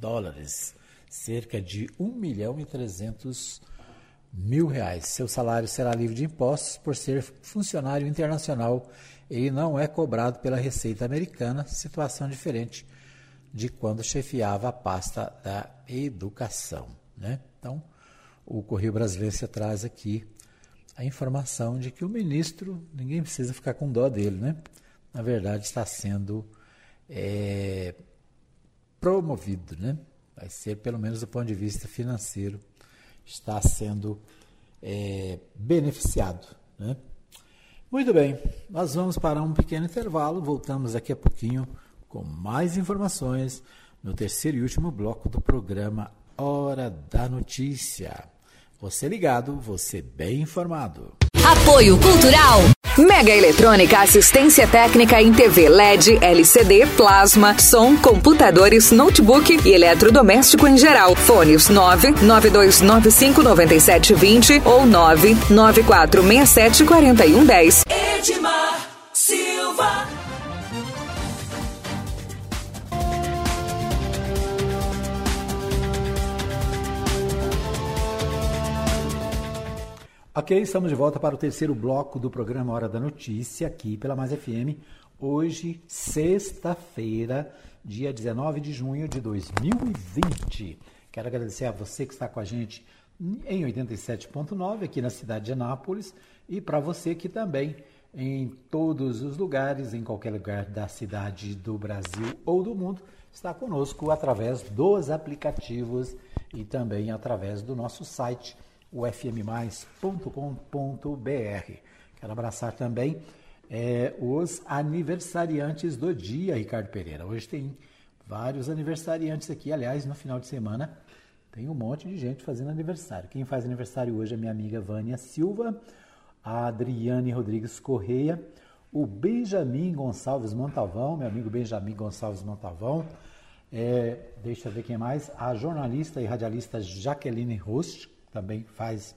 dólares, cerca de 1 milhão e 300 mil reais. Seu salário será livre de impostos por ser funcionário internacional e não é cobrado pela Receita Americana, situação diferente de quando chefiava a pasta da educação. Né? Então, o Correio Brasileiro traz aqui a informação de que o ministro, ninguém precisa ficar com dó dele, né? na verdade está sendo é, promovido, né? vai ser, pelo menos do ponto de vista financeiro, está sendo é, beneficiado. Né? Muito bem, nós vamos para um pequeno intervalo, voltamos daqui a pouquinho com mais informações no terceiro e último bloco do programa Hora da Notícia. Você ligado, você bem informado.
Apoio Cultural. Mega Eletrônica, assistência técnica em TV LED, LCD, plasma, som, computadores, notebook e eletrodoméstico em geral. Fones 992959720 ou 994674110.
Edmar
Ok, estamos de volta para o terceiro bloco do programa Hora da Notícia, aqui pela Mais FM. Hoje, sexta-feira, dia 19 de junho de 2020. Quero agradecer a você que está com a gente em 87.9 aqui na cidade de Anápolis e para você que também em todos os lugares, em qualquer lugar da cidade do Brasil ou do mundo, está conosco através dos aplicativos e também através do nosso site o fmmais.com.br. Quero abraçar também é, os aniversariantes do dia, Ricardo Pereira. Hoje tem vários aniversariantes aqui, aliás, no final de semana tem um monte de gente fazendo aniversário. Quem faz aniversário hoje é minha amiga Vânia Silva, a Adriane Rodrigues Correia, o Benjamin Gonçalves Montalvão, meu amigo Benjamin Gonçalves Montalvão, é, deixa eu ver quem mais, a jornalista e radialista Jaqueline Rost, também faz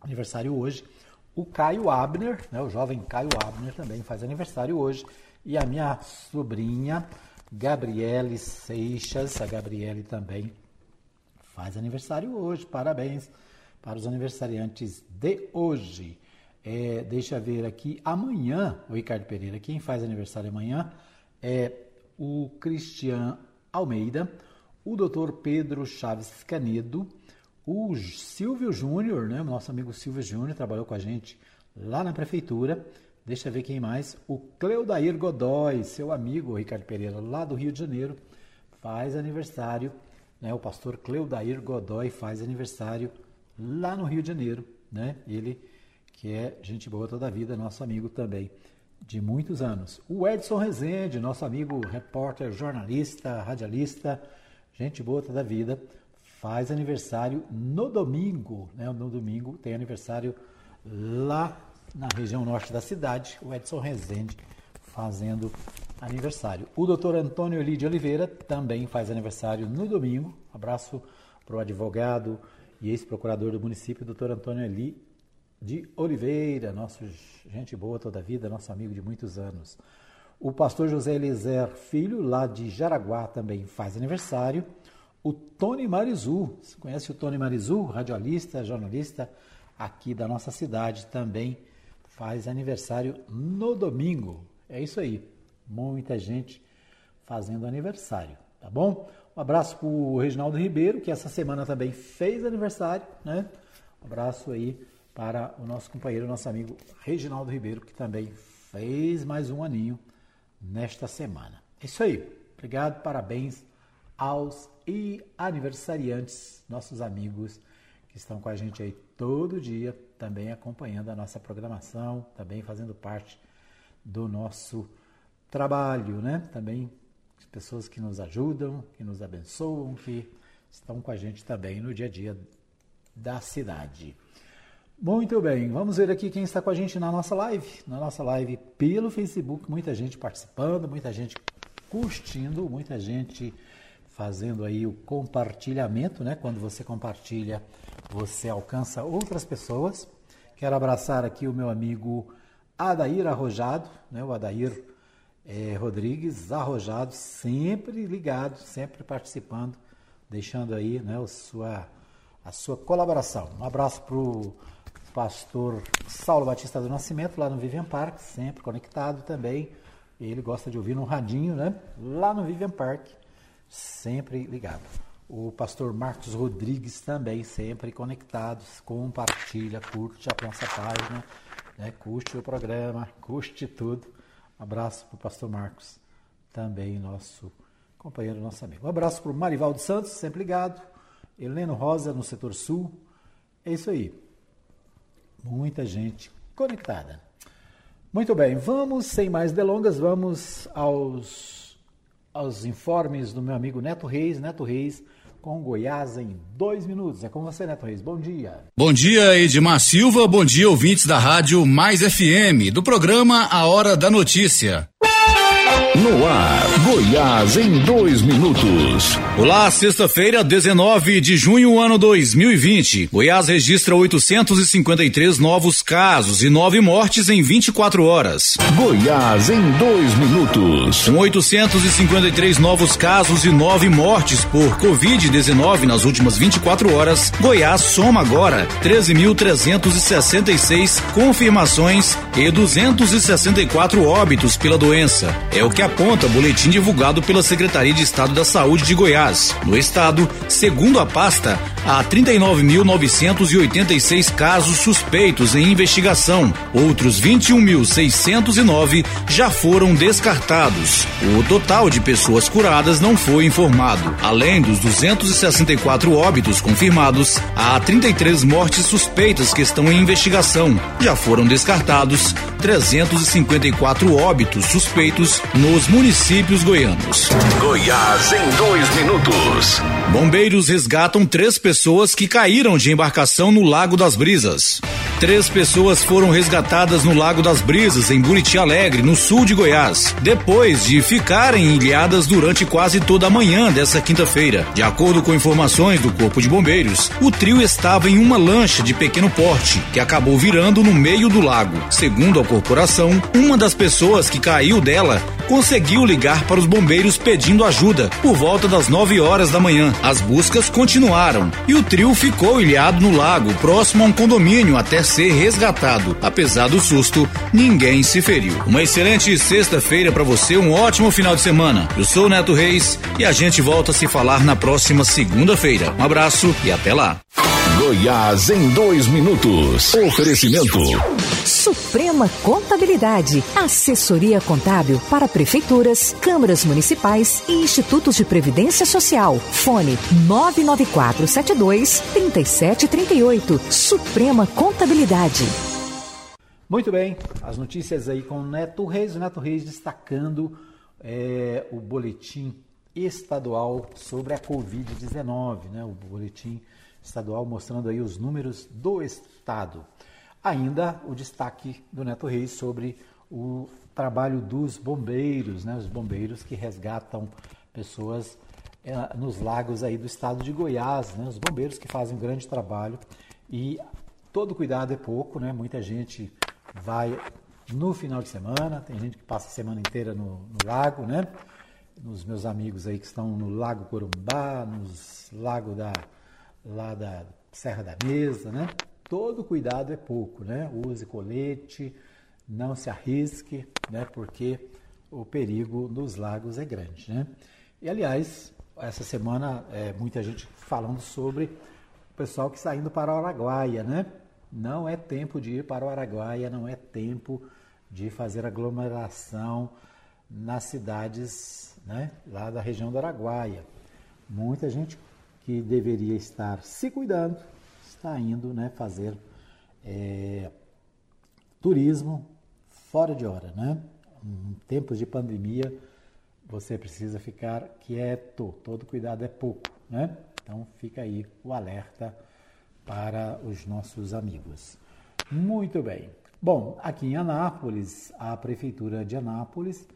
aniversário hoje. O Caio Abner, né, o jovem Caio Abner também faz aniversário hoje. E a minha sobrinha Gabriele Seixas, a Gabriele também faz aniversário hoje. Parabéns para os aniversariantes de hoje. É, deixa ver aqui, amanhã, o Ricardo Pereira, quem faz aniversário amanhã é o Cristian Almeida, o doutor Pedro Chaves Canedo, o Silvio Júnior, né, nosso amigo Silvio Júnior, trabalhou com a gente lá na prefeitura. Deixa eu ver quem mais. O Cleudair Godoy, seu amigo Ricardo Pereira, lá do Rio de Janeiro, faz aniversário. Né, o pastor Cleudair Godoy faz aniversário lá no Rio de Janeiro. Né? Ele, que é gente boa toda a vida, nosso amigo também, de muitos anos. O Edson Rezende, nosso amigo repórter, jornalista, radialista, gente boa toda a vida faz aniversário no domingo, né? No domingo tem aniversário lá na região norte da cidade, o Edson Rezende fazendo aniversário. O doutor Antônio Eli de Oliveira também faz aniversário no domingo. Abraço para o advogado e ex-procurador do município, doutor Antônio Eli de Oliveira, nosso gente boa toda a vida, nosso amigo de muitos anos. O pastor José Elizer Filho, lá de Jaraguá, também faz aniversário. O Tony Marizu, você conhece o Tony Marizu, radialista, jornalista aqui da nossa cidade, também faz aniversário no domingo. É isso aí, muita gente fazendo aniversário, tá bom? Um abraço para o Reginaldo Ribeiro, que essa semana também fez aniversário, né? Um abraço aí para o nosso companheiro, nosso amigo Reginaldo Ribeiro, que também fez mais um aninho nesta semana. É isso aí. Obrigado, parabéns aos e aniversariantes, nossos amigos que estão com a gente aí todo dia, também acompanhando a nossa programação, também fazendo parte do nosso trabalho, né? Também as pessoas que nos ajudam, que nos abençoam, que estão com a gente também no dia a dia da cidade. Muito bem, vamos ver aqui quem está com a gente na nossa live. Na nossa live pelo Facebook, muita gente participando, muita gente curtindo, muita gente fazendo aí o compartilhamento, né? Quando você compartilha, você alcança outras pessoas. Quero abraçar aqui o meu amigo Adair Arrojado, né? O Adair é, Rodrigues Arrojado, sempre ligado, sempre participando, deixando aí, né? O sua a sua colaboração. Um abraço para o pastor Saulo Batista do Nascimento, lá no Vivian Park, sempre conectado também. Ele gosta de ouvir no radinho, né? Lá no Vivian Park, sempre ligado. O pastor Marcos Rodrigues também, sempre conectados, compartilha, curte a nossa página, né? curte o programa, curte tudo. Um abraço para o pastor Marcos, também nosso companheiro, nosso amigo. Um abraço para o Marivaldo Santos, sempre ligado. Heleno Rosa, no setor sul. É isso aí. Muita gente conectada. Muito bem, vamos, sem mais delongas, vamos aos, aos informes do meu amigo Neto Reis. Neto Reis com Goiás em dois minutos. É com você, Neto Reis. Bom dia.
Bom dia, Edmar Silva. Bom dia, ouvintes da Rádio Mais FM, do programa A Hora da Notícia.
No ar, Goiás em dois minutos.
Olá, sexta-feira, 19 de junho, ano 2020. Goiás registra 853 novos casos e nove mortes em 24 horas.
Goiás em dois minutos.
Com 853 novos casos e nove mortes por Covid-19 nas últimas 24 horas, Goiás soma agora 13.366 confirmações e 264 óbitos pela doença. É o que aponta boletim divulgado pela Secretaria de Estado da Saúde de Goiás. No estado, segundo a pasta, há 39.986 casos suspeitos em investigação. Outros 21.609 já foram descartados. O total de pessoas curadas não foi informado. Além dos 264 óbitos confirmados, há 33 mortes suspeitas que estão em investigação. Já foram descartados 354 óbitos suspeitos nos municípios goianos.
Goiás em dois minutos.
Bombeiros resgatam três pessoas que caíram de embarcação no Lago das Brisas. Três pessoas foram resgatadas no Lago das Brisas, em Buriti Alegre, no sul de Goiás, depois de ficarem ilhadas durante quase toda a manhã dessa quinta-feira. De acordo com informações do Corpo de Bombeiros, o trio estava em uma lancha de pequeno porte, que acabou virando no meio do lago. Segundo a corporação, uma das pessoas que caiu dela conseguiu ligar para os bombeiros pedindo ajuda por volta das 9 horas da manhã. As buscas continuaram e o trio ficou ilhado no lago, próximo a um condomínio, até ser resgatado. Apesar do susto, ninguém se feriu. Uma excelente sexta-feira para você, um ótimo final de semana. Eu sou o Neto Reis e a gente volta a se falar na próxima segunda-feira. Um abraço e até lá.
Goiás em dois minutos. Oferecimento.
Suprema Contabilidade. Assessoria contábil para prefeituras, câmaras municipais e institutos de previdência social. Fone 99472 3738. Suprema Contabilidade.
Muito bem, as notícias aí com o Neto Reis. O Neto Reis destacando é, o boletim estadual sobre a Covid-19, né? O boletim estadual mostrando aí os números do estado. Ainda o destaque do Neto Reis sobre o trabalho dos bombeiros, né? Os bombeiros que resgatam pessoas é, nos lagos aí do estado de Goiás, né? Os bombeiros que fazem um grande trabalho e todo cuidado é pouco, né? Muita gente vai no final de semana, tem gente que passa a semana inteira no, no lago, né? Nos meus amigos aí que estão no Lago Corumbá, nos lagos da lá da Serra da Mesa, né? Todo cuidado é pouco, né? Use colete, não se arrisque, né? Porque o perigo nos lagos é grande, né? E aliás, essa semana é, muita gente falando sobre o pessoal que está indo para o Araguaia, né? Não é tempo de ir para o Araguaia, não é tempo de fazer aglomeração nas cidades, né? Lá da região do Araguaia. Muita gente que deveria estar se cuidando, está indo né, fazer é, turismo fora de hora. Né? Em tempos de pandemia, você precisa ficar quieto, todo cuidado é pouco. Né? Então fica aí o alerta para os nossos amigos. Muito bem. Bom, aqui em Anápolis, a Prefeitura de Anápolis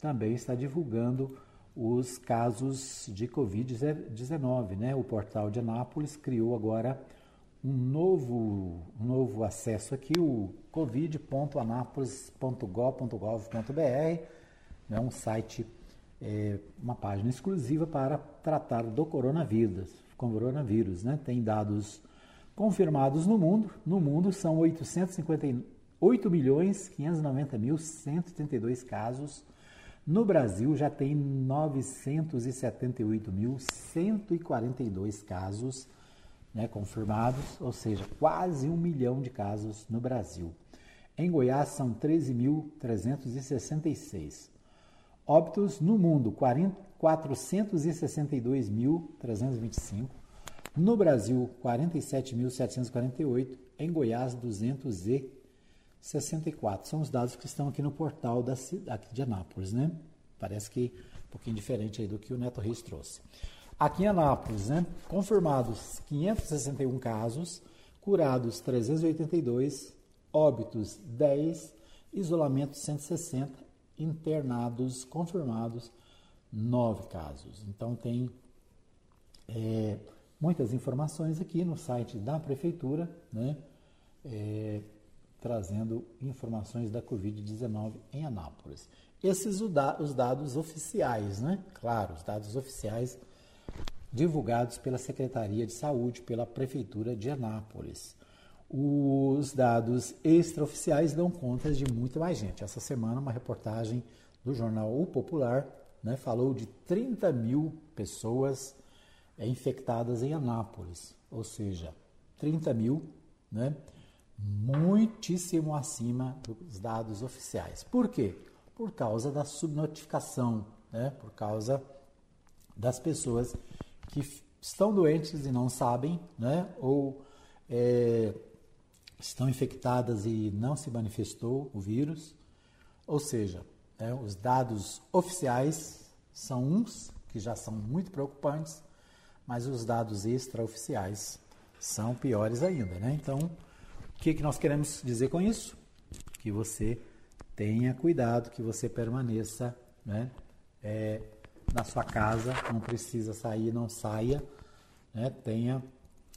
também está divulgando os casos de Covid-19. Né? O portal de Anápolis criou agora um novo, um novo acesso aqui, o covid.anápolis.gov.br, é um site, é, uma página exclusiva para tratar do coronavírus. coronavírus. Né? Tem dados confirmados no mundo. No mundo são 858 milhões 590 mil 132 casos. No Brasil já tem 978.142 casos né, confirmados, ou seja, quase um milhão de casos no Brasil. Em Goiás são 13.366. Óbitos no mundo, 462.325. No Brasil, 47.748. Em Goiás, 264. São os dados que estão aqui no portal da, aqui de Anápolis, né? Parece que um pouquinho diferente aí do que o Neto Reis trouxe. Aqui em Anápolis, né? Confirmados 561 casos, curados 382, óbitos 10, isolamento 160, internados confirmados 9 casos. Então tem é, muitas informações aqui no site da prefeitura, né? É, trazendo informações da Covid-19 em Anápolis. Esses os dados oficiais, né? Claro, os dados oficiais divulgados pela Secretaria de Saúde, pela Prefeitura de Anápolis. Os dados extraoficiais dão conta de muito mais gente. Essa semana, uma reportagem do jornal O Popular né, falou de 30 mil pessoas é, infectadas em Anápolis, ou seja, 30 mil, né, muitíssimo acima dos dados oficiais. Por quê? Por causa da subnotificação, né, por causa das pessoas que estão doentes e não sabem, né? ou é, estão infectadas e não se manifestou o vírus. Ou seja, né, os dados oficiais são uns que já são muito preocupantes, mas os dados extraoficiais são piores ainda. Né? Então, que, que nós queremos dizer com isso? Que você tenha cuidado, que você permaneça né, é, na sua casa, não precisa sair, não saia, né? tenha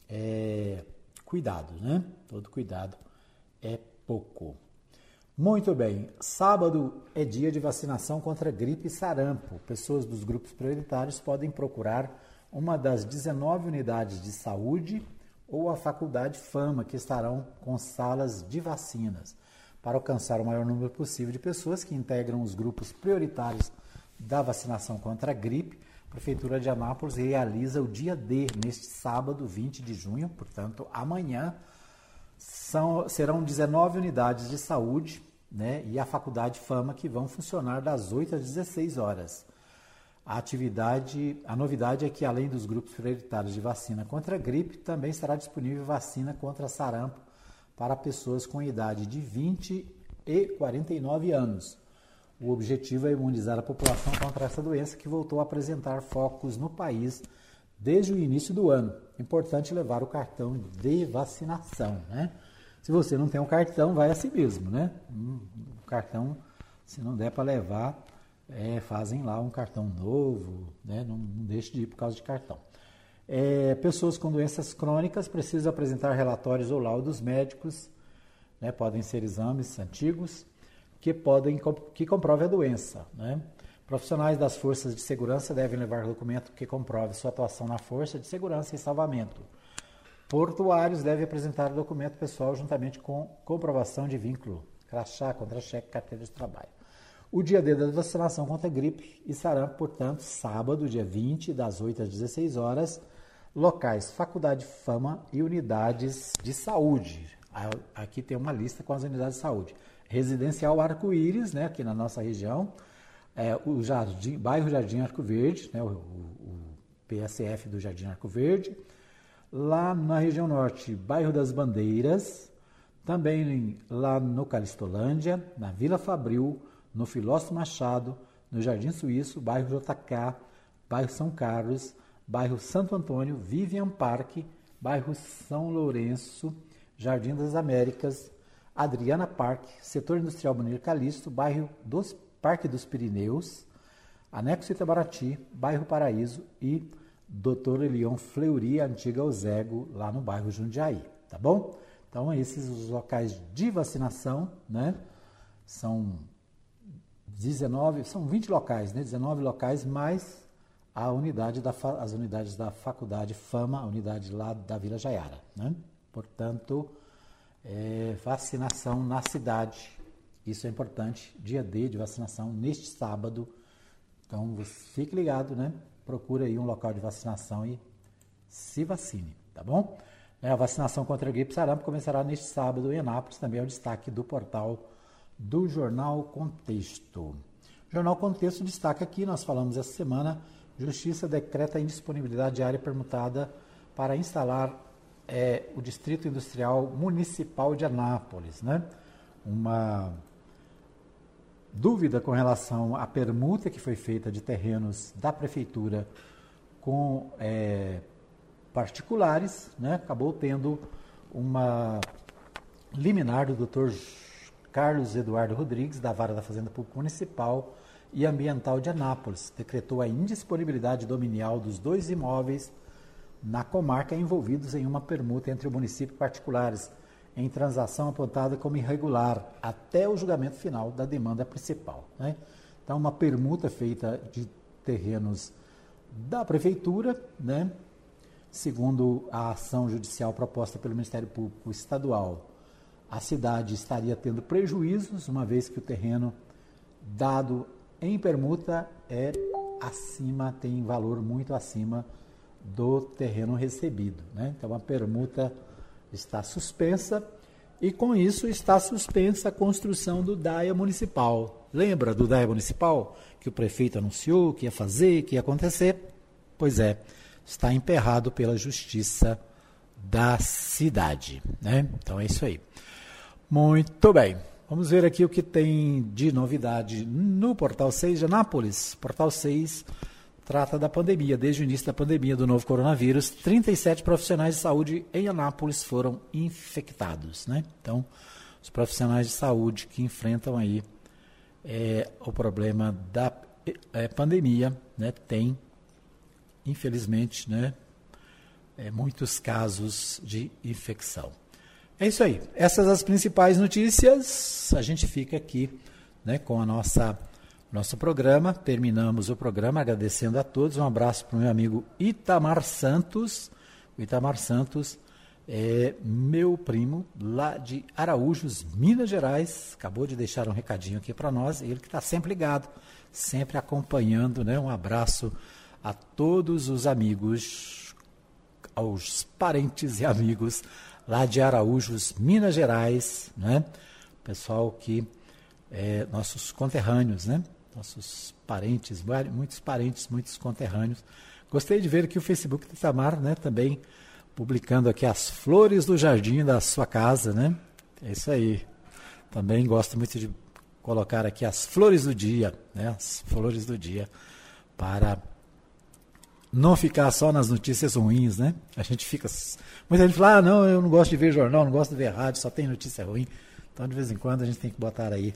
é, cuidado, né? Todo cuidado é pouco. Muito bem, sábado é dia de vacinação contra gripe e sarampo. Pessoas dos grupos prioritários podem procurar uma das 19 unidades de saúde ou a Faculdade Fama, que estarão com salas de vacinas, para alcançar o maior número possível de pessoas que integram os grupos prioritários da vacinação contra a gripe, a Prefeitura de Anápolis realiza o dia D, neste sábado, 20 de junho, portanto, amanhã. São, serão 19 unidades de saúde né, e a Faculdade Fama que vão funcionar das 8 às 16 horas. A atividade, a novidade é que além dos grupos prioritários de vacina contra a gripe, também estará disponível vacina contra sarampo para pessoas com idade de 20 e 49 anos. O objetivo é imunizar a população contra essa doença que voltou a apresentar focos no país desde o início do ano. Importante levar o cartão de vacinação, né? Se você não tem um cartão, vai assim mesmo, né? Um cartão, se não der para levar, é, fazem lá um cartão novo, né? Não, não deixe de ir por causa de cartão. É, pessoas com doenças crônicas precisam apresentar relatórios ou laudos médicos, né? podem ser exames antigos, que podem que comprove a doença. Né? Profissionais das forças de segurança devem levar documento que comprove sua atuação na força de segurança e salvamento. Portuários devem apresentar documento pessoal juntamente com comprovação de vínculo, crachá, contra-cheque, carteira de trabalho. O dia D da vacinação contra gripe e sarampo, portanto, sábado, dia 20, das 8 às 16 horas, locais Faculdade Fama e unidades de saúde. Aqui tem uma lista com as unidades de saúde. Residencial Arco-Íris, né, aqui na nossa região, é, o Jardim, bairro Jardim Arco Verde, né, o, o, PSF do Jardim Arco Verde. Lá na região norte, bairro das Bandeiras, também lá no Calistolândia, na Vila Fabril, no Filósofo Machado, no Jardim Suíço, bairro JK, bairro São Carlos, bairro Santo Antônio, Vivian Parque, bairro São Lourenço, Jardim das Américas, Adriana Parque, Setor Industrial Bonito Calixto, bairro dos Parque dos Pirineus, Anexo Itabaraty, bairro Paraíso e Doutor Elion Fleury, antiga Ozego, lá no bairro Jundiaí, tá bom? Então, esses os locais de vacinação, né? São 19, são 20 locais, né? 19 locais mais a unidade da, as unidades da Faculdade Fama, a unidade lá da Vila Jaiara. Né? Portanto, é, vacinação na cidade, isso é importante. Dia D de vacinação neste sábado. Então, fique ligado, né? Procure aí um local de vacinação e se vacine, tá bom? É, a vacinação contra a gripe sarampo começará neste sábado em Anápolis, também é o destaque do portal do Jornal Contexto. O Jornal Contexto destaca aqui, nós falamos essa semana, Justiça decreta a indisponibilidade de área permutada para instalar é, o Distrito Industrial Municipal de Anápolis. Né? Uma dúvida com relação à permuta que foi feita de terrenos da Prefeitura com é, particulares, né? acabou tendo uma liminar do doutor Carlos Eduardo Rodrigues, da Vara da Fazenda Pública Municipal, e Ambiental de Anápolis decretou a indisponibilidade dominial dos dois imóveis na comarca envolvidos em uma permuta entre o município e particulares, em transação apontada como irregular, até o julgamento final da demanda principal. Né? Então, uma permuta feita de terrenos da prefeitura, né? segundo a ação judicial proposta pelo Ministério Público Estadual, a cidade estaria tendo prejuízos, uma vez que o terreno dado em permuta é acima, tem valor muito acima do terreno recebido. Né? Então a permuta está suspensa e com isso está suspensa a construção do DAIA municipal. Lembra do DAIA municipal que o prefeito anunciou que ia fazer, que ia acontecer? Pois é, está emperrado pela justiça da cidade. Né? Então é isso aí. Muito bem. Vamos ver aqui o que tem de novidade no Portal 6 de Anápolis. Portal 6 trata da pandemia. Desde o início da pandemia do novo coronavírus, 37 profissionais de saúde em Anápolis foram infectados. Né? Então, os profissionais de saúde que enfrentam aí é, o problema da é, pandemia né, tem, infelizmente, né, é, muitos casos de infecção. É isso aí. Essas as principais notícias. A gente fica aqui né, com a nossa nosso programa. Terminamos o programa agradecendo a todos. Um abraço para o meu amigo Itamar Santos. O Itamar Santos é meu primo lá de Araújos, Minas Gerais. Acabou de deixar um recadinho aqui para nós. Ele que está sempre ligado, sempre acompanhando. Né? Um abraço a todos os amigos, aos parentes e amigos lá de Araújos, Minas Gerais, né? Pessoal que é, nossos conterrâneos, né? Nossos parentes, muitos parentes, muitos conterrâneos. Gostei de ver aqui o Facebook do Itamar, né? Também publicando aqui as flores do jardim da sua casa, né? É isso aí. Também gosto muito de colocar aqui as flores do dia, né? As flores do dia para não ficar só nas notícias ruins, né? A gente fica. Muita gente fala, ah, não, eu não gosto de ver jornal, não gosto de ver rádio, só tem notícia ruim. Então, de vez em quando, a gente tem que botar aí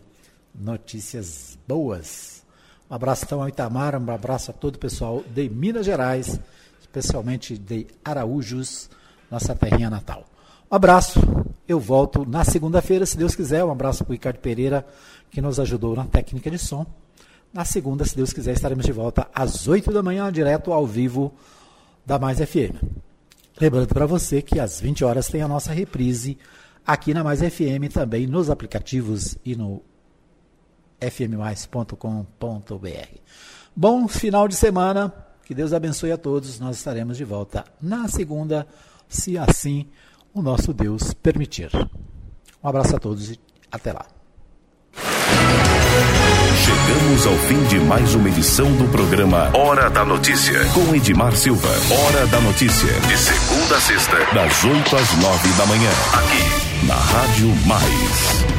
notícias boas. Um abraço então ao Itamar, um abraço a todo o pessoal de Minas Gerais, especialmente de Araújos, nossa terrinha natal. Um abraço, eu volto na segunda-feira, se Deus quiser. Um abraço para o Ricardo Pereira, que nos ajudou na técnica de som. Na segunda, se Deus quiser, estaremos de volta às 8 da manhã, direto ao vivo da Mais FM. Lembrando para você que às 20 horas tem a nossa reprise aqui na Mais FM, também nos aplicativos e no fmmais.com.br. Bom final de semana, que Deus abençoe a todos. Nós estaremos de volta na segunda, se assim o nosso Deus permitir. Um abraço a todos e até lá.
Chegamos ao fim de mais uma edição do programa Hora da Notícia, com Edmar Silva. Hora da Notícia, de segunda a sexta, das 8 às 9 da manhã, aqui na Rádio Mais.